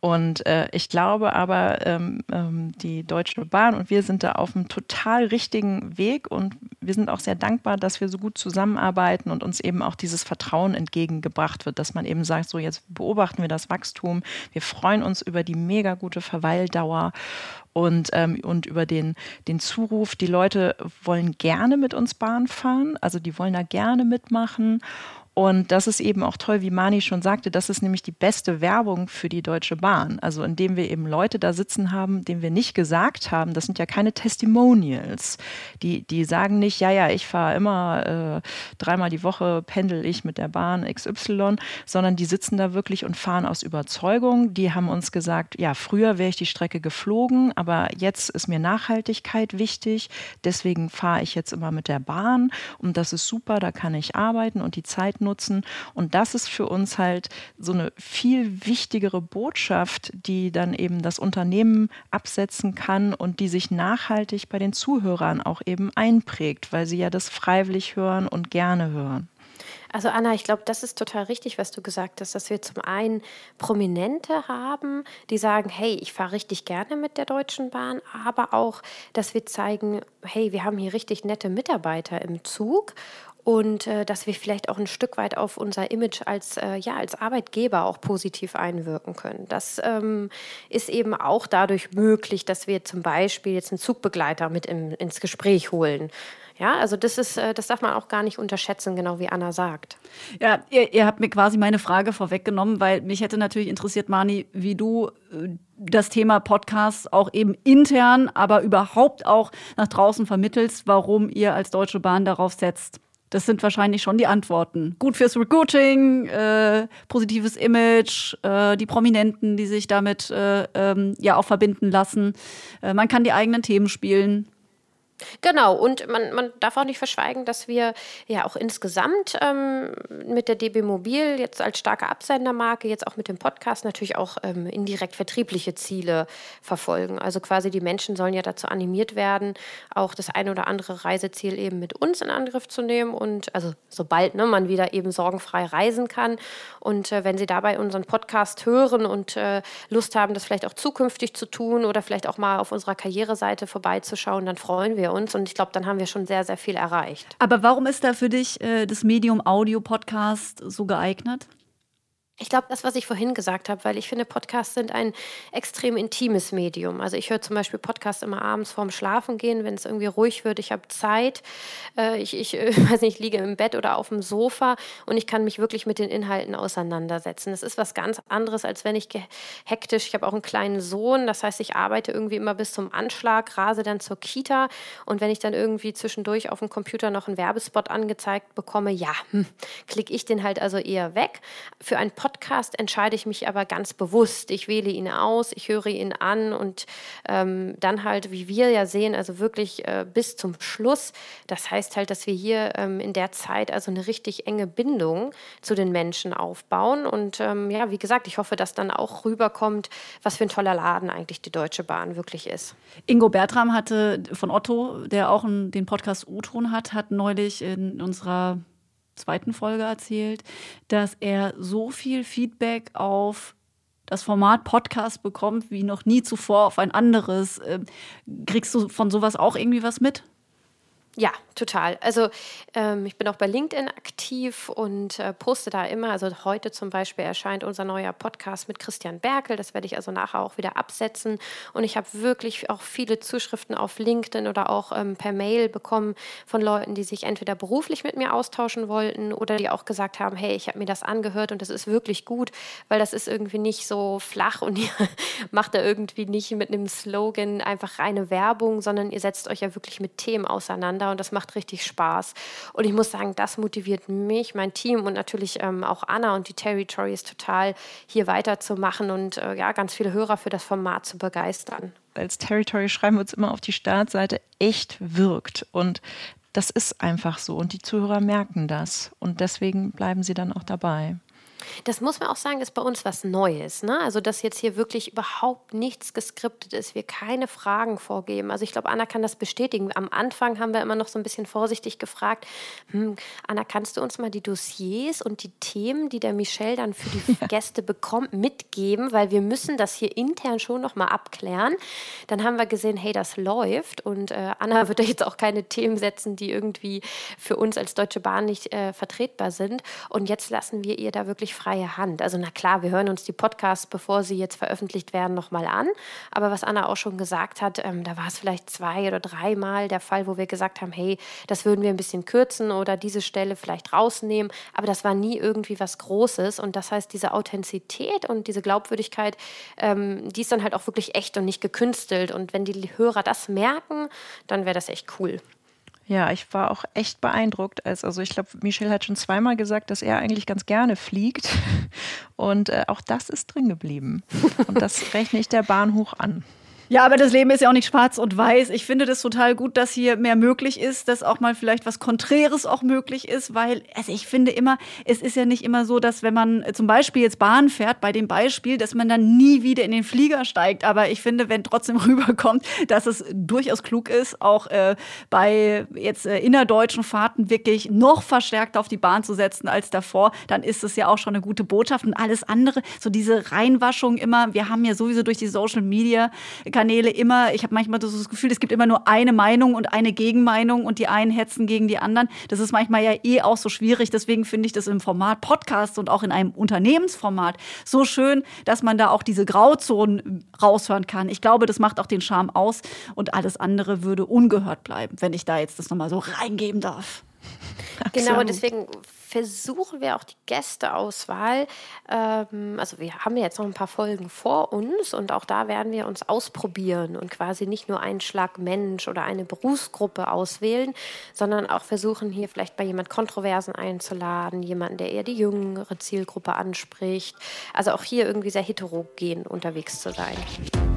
Und äh, ich glaube aber, ähm, ähm, die Deutsche Bahn und wir sind da auf einem total richtigen Weg und wir sind auch sehr dankbar, dass wir so gut zusammenarbeiten und uns eben auch dieses Vertrauen entgegengebracht wird, dass man eben sagt, so jetzt beobachten wir das Wachstum, wir freuen uns über die mega gute Verweildauer und, ähm, und über den, den Zuruf. Die Leute wollen gerne mit uns Bahn fahren, also die wollen da gerne mitmachen. Und das ist eben auch toll, wie Mani schon sagte, das ist nämlich die beste Werbung für die Deutsche Bahn. Also indem wir eben Leute da sitzen haben, denen wir nicht gesagt haben, das sind ja keine Testimonials. Die, die sagen nicht, ja, ja, ich fahre immer äh, dreimal die Woche, pendel ich mit der Bahn XY, sondern die sitzen da wirklich und fahren aus Überzeugung. Die haben uns gesagt, ja, früher wäre ich die Strecke geflogen, aber jetzt ist mir Nachhaltigkeit wichtig. Deswegen fahre ich jetzt immer mit der Bahn und das ist super, da kann ich arbeiten und die Zeit nutzen. Und das ist für uns halt so eine viel wichtigere Botschaft, die dann eben das Unternehmen absetzen kann und die sich nachhaltig bei den Zuhörern auch eben einprägt, weil sie ja das freiwillig hören und gerne hören. Also Anna, ich glaube, das ist total richtig, was du gesagt hast, dass wir zum einen Prominente haben, die sagen, hey, ich fahre richtig gerne mit der Deutschen Bahn, aber auch, dass wir zeigen, hey, wir haben hier richtig nette Mitarbeiter im Zug und äh, dass wir vielleicht auch ein Stück weit auf unser Image als, äh, ja, als Arbeitgeber auch positiv einwirken können. Das ähm, ist eben auch dadurch möglich, dass wir zum Beispiel jetzt einen Zugbegleiter mit im, ins Gespräch holen. Ja, also das ist, äh, das darf man auch gar nicht unterschätzen, genau wie Anna sagt. Ja, ihr, ihr habt mir quasi meine Frage vorweggenommen, weil mich hätte natürlich interessiert, Mani, wie du äh, das Thema Podcast auch eben intern, aber überhaupt auch nach draußen vermittelst, warum ihr als Deutsche Bahn darauf setzt. Das sind wahrscheinlich schon die Antworten. Gut fürs Recruiting, äh, positives Image, äh, die Prominenten, die sich damit äh, ähm, ja auch verbinden lassen. Äh, man kann die eigenen Themen spielen. Genau, und man, man darf auch nicht verschweigen, dass wir ja auch insgesamt ähm, mit der DB Mobil jetzt als starke Absendermarke, jetzt auch mit dem Podcast natürlich auch ähm, indirekt vertriebliche Ziele verfolgen. Also quasi die Menschen sollen ja dazu animiert werden, auch das eine oder andere Reiseziel eben mit uns in Angriff zu nehmen und also sobald ne, man wieder eben sorgenfrei reisen kann. Und äh, wenn sie dabei unseren Podcast hören und äh, Lust haben, das vielleicht auch zukünftig zu tun oder vielleicht auch mal auf unserer Karriereseite vorbeizuschauen, dann freuen wir uns. Und ich glaube, dann haben wir schon sehr, sehr viel erreicht. Aber warum ist da für dich äh, das Medium Audio-Podcast so geeignet? Ich glaube, das, was ich vorhin gesagt habe, weil ich finde, Podcasts sind ein extrem intimes Medium. Also ich höre zum Beispiel Podcasts immer abends vorm Schlafengehen, wenn es irgendwie ruhig wird. Ich habe Zeit. Äh, ich, ich äh, weiß nicht, liege im Bett oder auf dem Sofa und ich kann mich wirklich mit den Inhalten auseinandersetzen. Das ist was ganz anderes, als wenn ich hektisch, ich habe auch einen kleinen Sohn, das heißt, ich arbeite irgendwie immer bis zum Anschlag, rase dann zur Kita und wenn ich dann irgendwie zwischendurch auf dem Computer noch einen Werbespot angezeigt bekomme, ja, hm, klicke ich den halt also eher weg. Für einen Podcast Podcast entscheide ich mich aber ganz bewusst. Ich wähle ihn aus, ich höre ihn an und ähm, dann halt, wie wir ja sehen, also wirklich äh, bis zum Schluss. Das heißt halt, dass wir hier ähm, in der Zeit also eine richtig enge Bindung zu den Menschen aufbauen. Und ähm, ja, wie gesagt, ich hoffe, dass dann auch rüberkommt, was für ein toller Laden eigentlich die Deutsche Bahn wirklich ist. Ingo Bertram hatte von Otto, der auch den Podcast O-Ton hat, hat neulich in unserer zweiten Folge erzählt, dass er so viel Feedback auf das Format Podcast bekommt wie noch nie zuvor auf ein anderes. Ähm, kriegst du von sowas auch irgendwie was mit? Ja, total. Also ähm, ich bin auch bei LinkedIn aktiv und äh, poste da immer. Also heute zum Beispiel erscheint unser neuer Podcast mit Christian Berkel. Das werde ich also nachher auch wieder absetzen. Und ich habe wirklich auch viele Zuschriften auf LinkedIn oder auch ähm, per Mail bekommen von Leuten, die sich entweder beruflich mit mir austauschen wollten oder die auch gesagt haben, hey, ich habe mir das angehört und das ist wirklich gut, weil das ist irgendwie nicht so flach und ihr macht da irgendwie nicht mit einem Slogan einfach reine Werbung, sondern ihr setzt euch ja wirklich mit Themen auseinander miteinander und das macht richtig Spaß. Und ich muss sagen, das motiviert mich, mein Team und natürlich ähm, auch Anna und die Territories total, hier weiterzumachen und äh, ja, ganz viele Hörer für das Format zu begeistern. Als Territory schreiben wir uns immer auf die Startseite, echt wirkt. Und das ist einfach so und die Zuhörer merken das und deswegen bleiben sie dann auch dabei. Das muss man auch sagen, ist bei uns was Neues. Ne? Also, dass jetzt hier wirklich überhaupt nichts geskriptet ist, wir keine Fragen vorgeben. Also, ich glaube, Anna kann das bestätigen. Am Anfang haben wir immer noch so ein bisschen vorsichtig gefragt: hm, Anna, kannst du uns mal die Dossiers und die Themen, die der Michel dann für die Gäste bekommt, mitgeben? Weil wir müssen das hier intern schon noch mal abklären. Dann haben wir gesehen, hey, das läuft. Und äh, Anna wird da jetzt auch keine Themen setzen, die irgendwie für uns als Deutsche Bahn nicht äh, vertretbar sind. Und jetzt lassen wir ihr da wirklich freie Hand. Also na klar, wir hören uns die Podcasts, bevor sie jetzt veröffentlicht werden, nochmal an. Aber was Anna auch schon gesagt hat, ähm, da war es vielleicht zwei oder dreimal der Fall, wo wir gesagt haben, hey, das würden wir ein bisschen kürzen oder diese Stelle vielleicht rausnehmen. Aber das war nie irgendwie was Großes. Und das heißt, diese Authentizität und diese Glaubwürdigkeit, ähm, die ist dann halt auch wirklich echt und nicht gekünstelt. Und wenn die Hörer das merken, dann wäre das echt cool. Ja, ich war auch echt beeindruckt. Als, also ich glaube, Michel hat schon zweimal gesagt, dass er eigentlich ganz gerne fliegt. Und äh, auch das ist drin geblieben. Und das rechne ich der Bahn hoch an. Ja, aber das Leben ist ja auch nicht schwarz und weiß. Ich finde das total gut, dass hier mehr möglich ist, dass auch mal vielleicht was Konträres auch möglich ist, weil, also ich finde immer, es ist ja nicht immer so, dass wenn man zum Beispiel jetzt Bahn fährt, bei dem Beispiel, dass man dann nie wieder in den Flieger steigt. Aber ich finde, wenn trotzdem rüberkommt, dass es durchaus klug ist, auch äh, bei jetzt äh, innerdeutschen Fahrten wirklich noch verstärkt auf die Bahn zu setzen als davor, dann ist es ja auch schon eine gute Botschaft. Und alles andere, so diese Reinwaschung immer, wir haben ja sowieso durch die Social Media, Kanäle immer, ich habe manchmal das Gefühl, es gibt immer nur eine Meinung und eine Gegenmeinung und die einen hetzen gegen die anderen. Das ist manchmal ja eh auch so schwierig. Deswegen finde ich das im Format Podcast und auch in einem Unternehmensformat so schön, dass man da auch diese Grauzonen raushören kann. Ich glaube, das macht auch den Charme aus und alles andere würde ungehört bleiben, wenn ich da jetzt das nochmal so reingeben darf. Genau, deswegen versuchen wir auch die Gästeauswahl. Ähm, also wir haben jetzt noch ein paar Folgen vor uns und auch da werden wir uns ausprobieren und quasi nicht nur einen Schlag Mensch oder eine Berufsgruppe auswählen, sondern auch versuchen hier vielleicht bei jemand Kontroversen einzuladen, jemanden, der eher die jüngere Zielgruppe anspricht. Also auch hier irgendwie sehr heterogen unterwegs zu sein.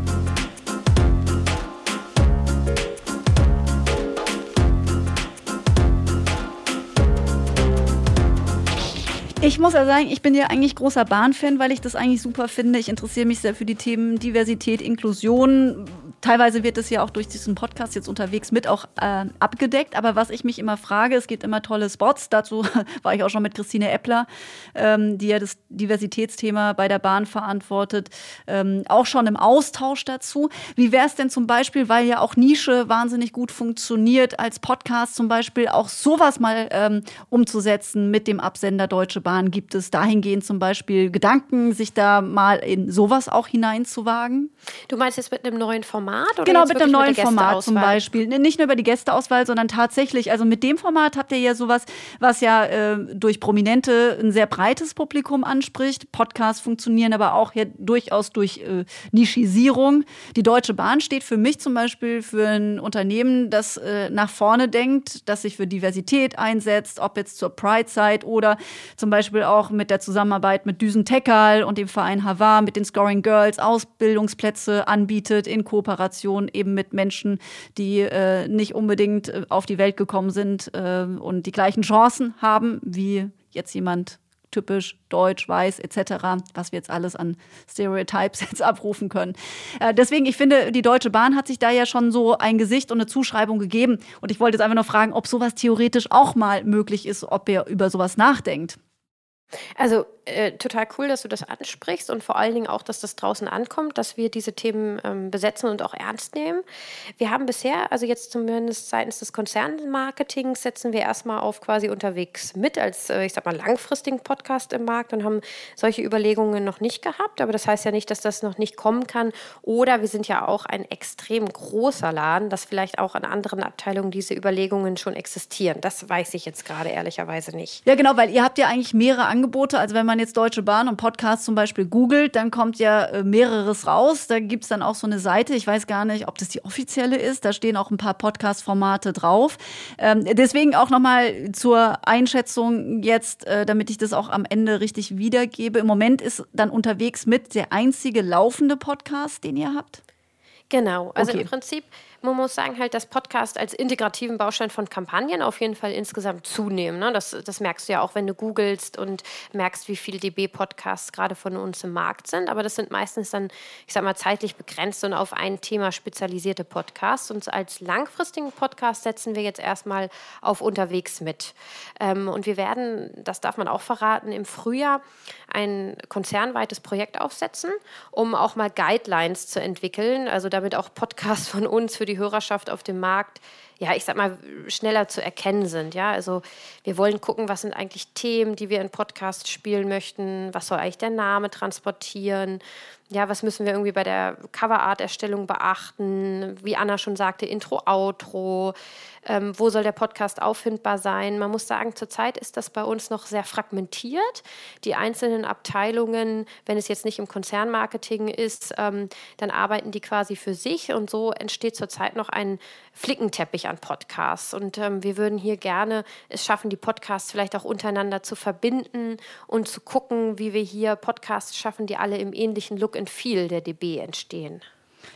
Ich muss ja sagen, ich bin ja eigentlich großer Bahnfan, weil ich das eigentlich super finde. Ich interessiere mich sehr für die Themen Diversität, Inklusion, Teilweise wird es ja auch durch diesen Podcast jetzt unterwegs mit auch äh, abgedeckt. Aber was ich mich immer frage, es gibt immer tolle Spots. Dazu war ich auch schon mit Christine Eppler, ähm, die ja das Diversitätsthema bei der Bahn verantwortet, ähm, auch schon im Austausch dazu. Wie wäre es denn zum Beispiel, weil ja auch Nische wahnsinnig gut funktioniert, als Podcast zum Beispiel auch sowas mal ähm, umzusetzen mit dem Absender Deutsche Bahn? Gibt es dahingehend zum Beispiel Gedanken, sich da mal in sowas auch hineinzuwagen? Du meinst jetzt mit einem neuen Format? Format? Oder genau, mit einem neuen mit Format zum Beispiel. Nicht nur über die Gästeauswahl, sondern tatsächlich, also mit dem Format habt ihr ja sowas, was ja äh, durch Prominente ein sehr breites Publikum anspricht. Podcasts funktionieren aber auch ja durchaus durch äh, Nischisierung. Die Deutsche Bahn steht für mich zum Beispiel für ein Unternehmen, das äh, nach vorne denkt, das sich für Diversität einsetzt, ob jetzt zur Pride-Zeit oder zum Beispiel auch mit der Zusammenarbeit mit Düsen Tekal und dem Verein Havar mit den Scoring Girls Ausbildungsplätze anbietet in Kooperation Kooperation eben mit Menschen, die äh, nicht unbedingt äh, auf die Welt gekommen sind äh, und die gleichen Chancen haben wie jetzt jemand typisch deutsch, weiß etc., was wir jetzt alles an Stereotypes jetzt abrufen können. Äh, deswegen, ich finde, die Deutsche Bahn hat sich da ja schon so ein Gesicht und eine Zuschreibung gegeben. Und ich wollte jetzt einfach nur fragen, ob sowas theoretisch auch mal möglich ist, ob ihr über sowas nachdenkt. Also äh, total cool, dass du das ansprichst und vor allen Dingen auch, dass das draußen ankommt, dass wir diese Themen ähm, besetzen und auch ernst nehmen. Wir haben bisher, also jetzt zumindest seitens des Konzernmarketings, setzen wir erstmal auf quasi unterwegs mit als, äh, ich sag mal, langfristigen Podcast im Markt und haben solche Überlegungen noch nicht gehabt. Aber das heißt ja nicht, dass das noch nicht kommen kann. Oder wir sind ja auch ein extrem großer Laden, dass vielleicht auch an anderen Abteilungen diese Überlegungen schon existieren. Das weiß ich jetzt gerade ehrlicherweise nicht. Ja, genau, weil ihr habt ja eigentlich mehrere Angebote. Also wenn man man jetzt Deutsche Bahn und Podcast zum Beispiel googelt, dann kommt ja äh, mehreres raus. Da gibt es dann auch so eine Seite, ich weiß gar nicht, ob das die offizielle ist. Da stehen auch ein paar Podcast-Formate drauf. Ähm, deswegen auch nochmal zur Einschätzung jetzt, äh, damit ich das auch am Ende richtig wiedergebe. Im Moment ist dann unterwegs mit der einzige laufende Podcast, den ihr habt. Genau, also okay. im Prinzip man muss sagen halt, dass Podcast als integrativen Baustein von Kampagnen auf jeden Fall insgesamt zunehmen. Ne? Das, das merkst du ja auch, wenn du googelst und merkst, wie viele DB-Podcasts gerade von uns im Markt sind. Aber das sind meistens dann, ich sag mal, zeitlich begrenzt und auf ein Thema spezialisierte Podcasts. Und als langfristigen Podcast setzen wir jetzt erstmal auf unterwegs mit. Ähm, und wir werden, das darf man auch verraten, im Frühjahr ein konzernweites Projekt aufsetzen, um auch mal Guidelines zu entwickeln, also damit auch Podcasts von uns für die Hörerschaft auf dem Markt ja, ich sag mal, schneller zu erkennen sind. Ja, also wir wollen gucken, was sind eigentlich Themen, die wir in Podcasts spielen möchten, was soll eigentlich der Name transportieren, ja, was müssen wir irgendwie bei der Coverart-Erstellung beachten, wie Anna schon sagte, Intro, Outro, ähm, wo soll der Podcast auffindbar sein. Man muss sagen, zurzeit ist das bei uns noch sehr fragmentiert. Die einzelnen Abteilungen, wenn es jetzt nicht im Konzernmarketing ist, ähm, dann arbeiten die quasi für sich und so entsteht zurzeit noch ein Flickenteppich an Podcasts. Und ähm, wir würden hier gerne es schaffen, die Podcasts vielleicht auch untereinander zu verbinden und zu gucken, wie wir hier Podcasts schaffen, die alle im ähnlichen Look and Feel der DB entstehen.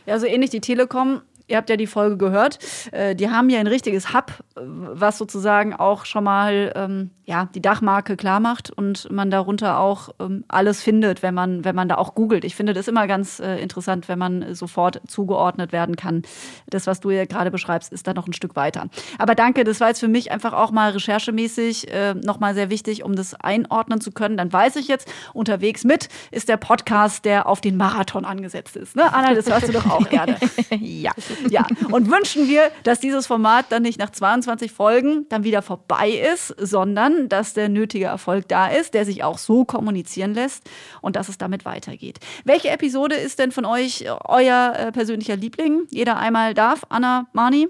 Ja, so ähnlich die Telekom ihr habt ja die Folge gehört, äh, die haben ja ein richtiges Hub, was sozusagen auch schon mal ähm, ja, die Dachmarke klar macht und man darunter auch ähm, alles findet, wenn man, wenn man da auch googelt. Ich finde das immer ganz äh, interessant, wenn man sofort zugeordnet werden kann. Das, was du ja gerade beschreibst, ist da noch ein Stück weiter. Aber danke, das war jetzt für mich einfach auch mal recherchemäßig äh, nochmal sehr wichtig, um das einordnen zu können. Dann weiß ich jetzt, unterwegs mit ist der Podcast, der auf den Marathon angesetzt ist. Ne? Anna, das hörst du doch auch gerne. ja. Ja, und wünschen wir, dass dieses Format dann nicht nach 22 Folgen dann wieder vorbei ist, sondern dass der nötige Erfolg da ist, der sich auch so kommunizieren lässt und dass es damit weitergeht. Welche Episode ist denn von euch euer äh, persönlicher Liebling? Jeder einmal darf. Anna, Mani?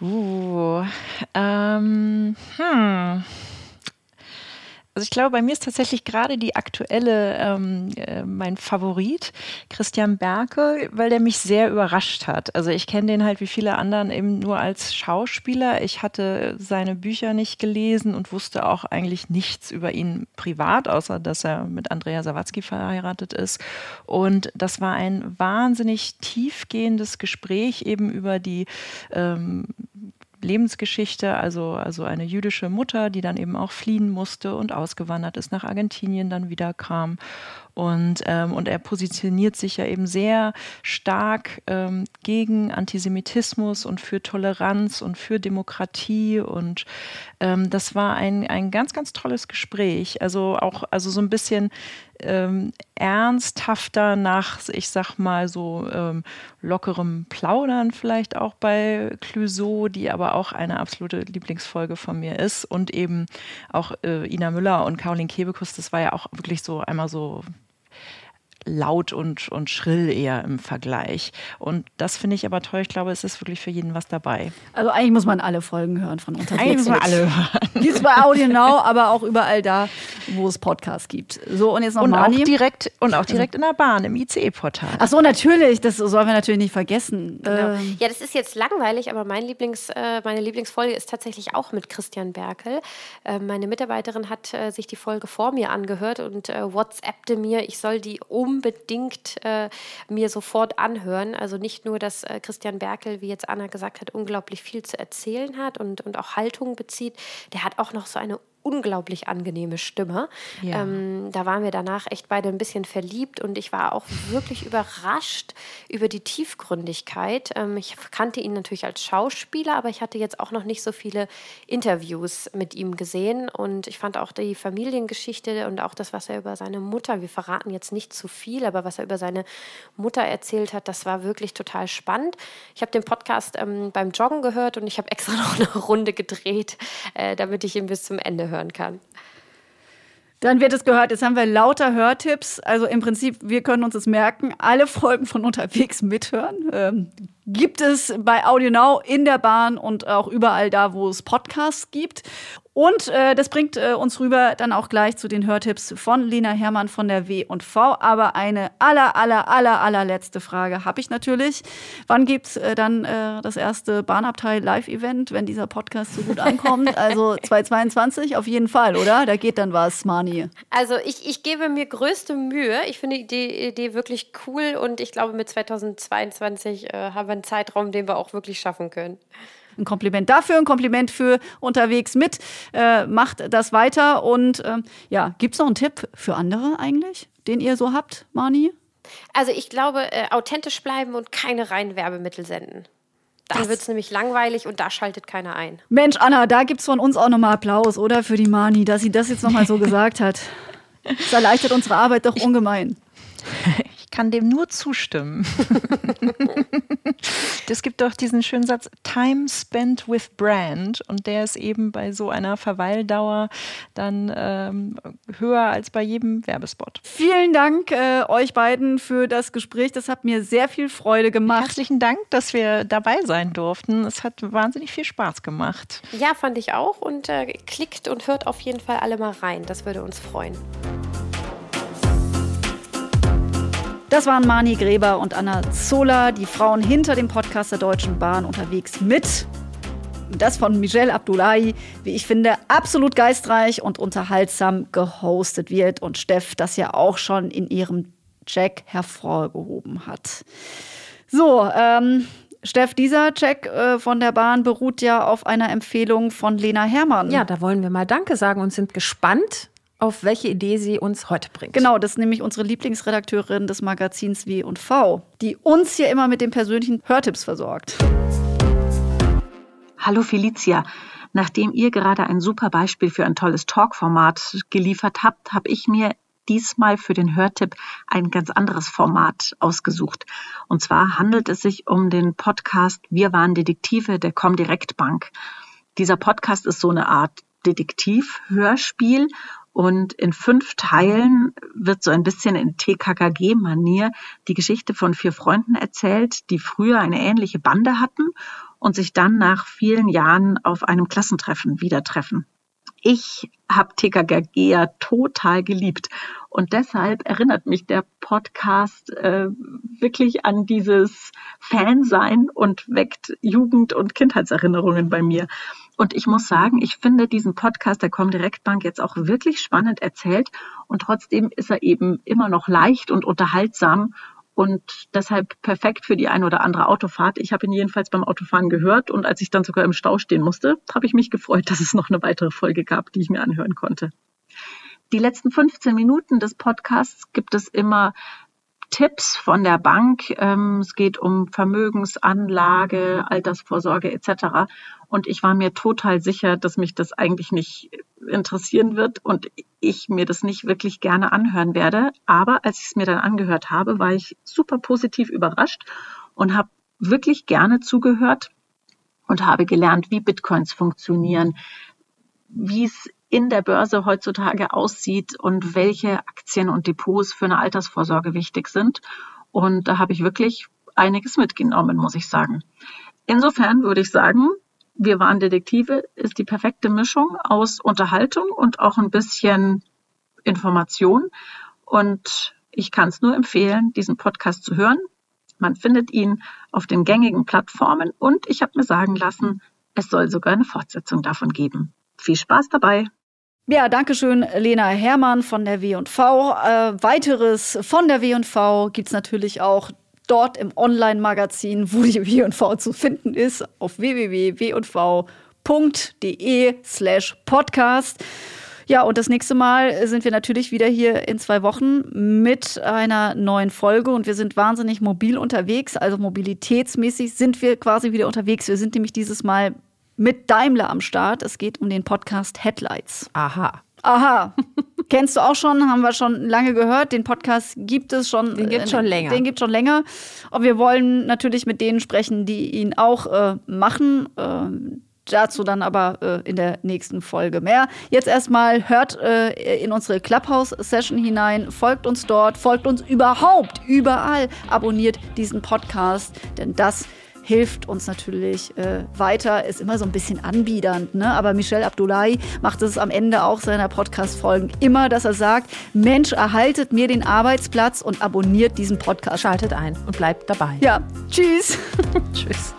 Uh, ähm, hm. Also ich glaube, bei mir ist tatsächlich gerade die aktuelle ähm, äh, mein Favorit, Christian Berke, weil der mich sehr überrascht hat. Also ich kenne den halt wie viele anderen eben nur als Schauspieler. Ich hatte seine Bücher nicht gelesen und wusste auch eigentlich nichts über ihn privat, außer dass er mit Andrea Sawatzki verheiratet ist. Und das war ein wahnsinnig tiefgehendes Gespräch eben über die ähm, Lebensgeschichte, also, also eine jüdische Mutter, die dann eben auch fliehen musste und ausgewandert ist nach Argentinien, dann wieder kam und, ähm, und er positioniert sich ja eben sehr stark ähm, gegen Antisemitismus und für Toleranz und für Demokratie. Und ähm, das war ein, ein ganz, ganz tolles Gespräch. Also auch also so ein bisschen ähm, ernsthafter nach, ich sag mal, so ähm, lockerem Plaudern vielleicht auch bei Clouseau, die aber auch eine absolute Lieblingsfolge von mir ist. Und eben auch äh, Ina Müller und Caroline Kebekus, das war ja auch wirklich so einmal so laut und, und schrill eher im Vergleich. Und das finde ich aber toll. Ich glaube, es ist wirklich für jeden was dabei. Also eigentlich muss man alle Folgen hören von unterwegs. Eigentlich muss man alle hören. Es bei Audio Now, aber auch überall da, wo es Podcasts gibt. So, und jetzt noch und. Auch direkt, und auch direkt in der Bahn, im ICE-Portal. Ach so, natürlich. Das sollen wir natürlich nicht vergessen. Genau. Ähm. Ja, das ist jetzt langweilig, aber mein Lieblings, äh, meine Lieblingsfolge ist tatsächlich auch mit Christian Berkel. Äh, meine Mitarbeiterin hat äh, sich die Folge vor mir angehört und äh, WhatsAppte mir, ich soll die um unbedingt äh, mir sofort anhören. Also nicht nur, dass äh, Christian Berkel, wie jetzt Anna gesagt hat, unglaublich viel zu erzählen hat und, und auch Haltung bezieht, der hat auch noch so eine unglaublich angenehme Stimme. Ja. Ähm, da waren wir danach echt beide ein bisschen verliebt und ich war auch wirklich überrascht über die Tiefgründigkeit. Ähm, ich kannte ihn natürlich als Schauspieler, aber ich hatte jetzt auch noch nicht so viele Interviews mit ihm gesehen und ich fand auch die Familiengeschichte und auch das, was er über seine Mutter, wir verraten jetzt nicht zu viel, aber was er über seine Mutter erzählt hat, das war wirklich total spannend. Ich habe den Podcast ähm, beim Joggen gehört und ich habe extra noch eine Runde gedreht, äh, damit ich ihn bis zum Ende höre hören kann. Dann wird es gehört. Jetzt haben wir lauter Hörtipps. Also im Prinzip, wir können uns das merken. Alle Folgen von unterwegs mithören. Ähm, gibt es bei Audio Now in der Bahn und auch überall da, wo es Podcasts gibt. Und äh, das bringt äh, uns rüber dann auch gleich zu den Hörtipps von Lena Hermann von der W&V. Aber eine aller, aller, aller, allerletzte Frage habe ich natürlich. Wann gibt es äh, dann äh, das erste Bahnabteil Live-Event, wenn dieser Podcast so gut ankommt? Also 2022 auf jeden Fall, oder? Da geht dann was, Mani. Also ich, ich gebe mir größte Mühe. Ich finde die Idee wirklich cool und ich glaube, mit 2022 äh, haben wir ein Zeitraum, den wir auch wirklich schaffen können. Ein Kompliment dafür, ein Kompliment für unterwegs mit. Äh, macht das weiter. Und äh, ja, gibt es noch einen Tipp für andere eigentlich, den ihr so habt, Mani? Also ich glaube, äh, authentisch bleiben und keine reinen Werbemittel senden. Dann wird es nämlich langweilig und da schaltet keiner ein. Mensch, Anna, da gibt es von uns auch nochmal Applaus, oder? Für die Mani, dass sie das jetzt nochmal so gesagt hat. Das erleichtert unsere Arbeit doch ungemein. Ich kann dem nur zustimmen. Es gibt doch diesen schönen Satz, Time spent with brand. Und der ist eben bei so einer Verweildauer dann ähm, höher als bei jedem Werbespot. Vielen Dank äh, euch beiden für das Gespräch. Das hat mir sehr viel Freude gemacht. Herzlichen Dank, dass wir dabei sein durften. Es hat wahnsinnig viel Spaß gemacht. Ja, fand ich auch. Und äh, klickt und hört auf jeden Fall alle mal rein. Das würde uns freuen. Das waren Mani Gräber und Anna Zola, die Frauen hinter dem Podcast der Deutschen Bahn unterwegs mit. Das von Michelle Abdullahi, wie ich finde, absolut geistreich und unterhaltsam gehostet wird und Steff das ja auch schon in ihrem Check hervorgehoben hat. So, ähm, Steff, dieser Check äh, von der Bahn beruht ja auf einer Empfehlung von Lena Herrmann. Ja, da wollen wir mal Danke sagen und sind gespannt, auf welche Idee sie uns heute bringt. Genau, das ist nämlich unsere Lieblingsredakteurin des Magazins W und V, die uns hier immer mit den persönlichen Hörtipps versorgt. Hallo Felicia. Nachdem ihr gerade ein super Beispiel für ein tolles Talk-Format geliefert habt, habe ich mir diesmal für den Hörtipp ein ganz anderes Format ausgesucht. Und zwar handelt es sich um den Podcast Wir waren Detektive der Comdirect Bank. Dieser Podcast ist so eine Art Detektiv-Hörspiel und in fünf Teilen wird so ein bisschen in TKKG-Manier die Geschichte von vier Freunden erzählt, die früher eine ähnliche Bande hatten und sich dann nach vielen Jahren auf einem Klassentreffen wieder treffen. Ich habe TKKG ja total geliebt und deshalb erinnert mich der Podcast äh, wirklich an dieses Fansein und weckt Jugend- und Kindheitserinnerungen bei mir. Und ich muss sagen, ich finde diesen Podcast der Comdirect Bank jetzt auch wirklich spannend erzählt und trotzdem ist er eben immer noch leicht und unterhaltsam und deshalb perfekt für die ein oder andere Autofahrt. Ich habe ihn jedenfalls beim Autofahren gehört und als ich dann sogar im Stau stehen musste, habe ich mich gefreut, dass es noch eine weitere Folge gab, die ich mir anhören konnte. Die letzten 15 Minuten des Podcasts gibt es immer Tipps von der Bank. Ähm, es geht um Vermögensanlage, Altersvorsorge etc. Und ich war mir total sicher, dass mich das eigentlich nicht interessieren wird und ich mir das nicht wirklich gerne anhören werde. Aber als ich es mir dann angehört habe, war ich super positiv überrascht und habe wirklich gerne zugehört und habe gelernt, wie Bitcoins funktionieren, wie es in der Börse heutzutage aussieht und welche Aktien und Depots für eine Altersvorsorge wichtig sind. Und da habe ich wirklich einiges mitgenommen, muss ich sagen. Insofern würde ich sagen, wir waren Detektive ist die perfekte Mischung aus Unterhaltung und auch ein bisschen Information. Und ich kann es nur empfehlen, diesen Podcast zu hören. Man findet ihn auf den gängigen Plattformen und ich habe mir sagen lassen, es soll sogar eine Fortsetzung davon geben. Viel Spaß dabei! Ja, danke schön, Lena Hermann von der W&V. Äh, weiteres von der W&V gibt es natürlich auch dort im Online-Magazin, wo die W&V zu finden ist, auf www.w&v.de slash podcast. Ja, und das nächste Mal sind wir natürlich wieder hier in zwei Wochen mit einer neuen Folge und wir sind wahnsinnig mobil unterwegs, also mobilitätsmäßig sind wir quasi wieder unterwegs. Wir sind nämlich dieses Mal mit Daimler am Start. Es geht um den Podcast Headlights. Aha. Aha. Kennst du auch schon, haben wir schon lange gehört. Den Podcast gibt es schon. Den gibt es schon länger. Den gibt schon länger. Und wir wollen natürlich mit denen sprechen, die ihn auch äh, machen. Äh, dazu dann aber äh, in der nächsten Folge mehr. Jetzt erstmal hört äh, in unsere Clubhouse-Session hinein, folgt uns dort, folgt uns überhaupt, überall, abonniert diesen Podcast, denn das hilft uns natürlich äh, weiter, ist immer so ein bisschen anbiedernd. Ne? Aber Michel Abdullahi macht es am Ende auch seiner Podcast-Folgen immer, dass er sagt, Mensch, erhaltet mir den Arbeitsplatz und abonniert diesen Podcast. Schaltet ein und bleibt dabei. Ja, tschüss. tschüss.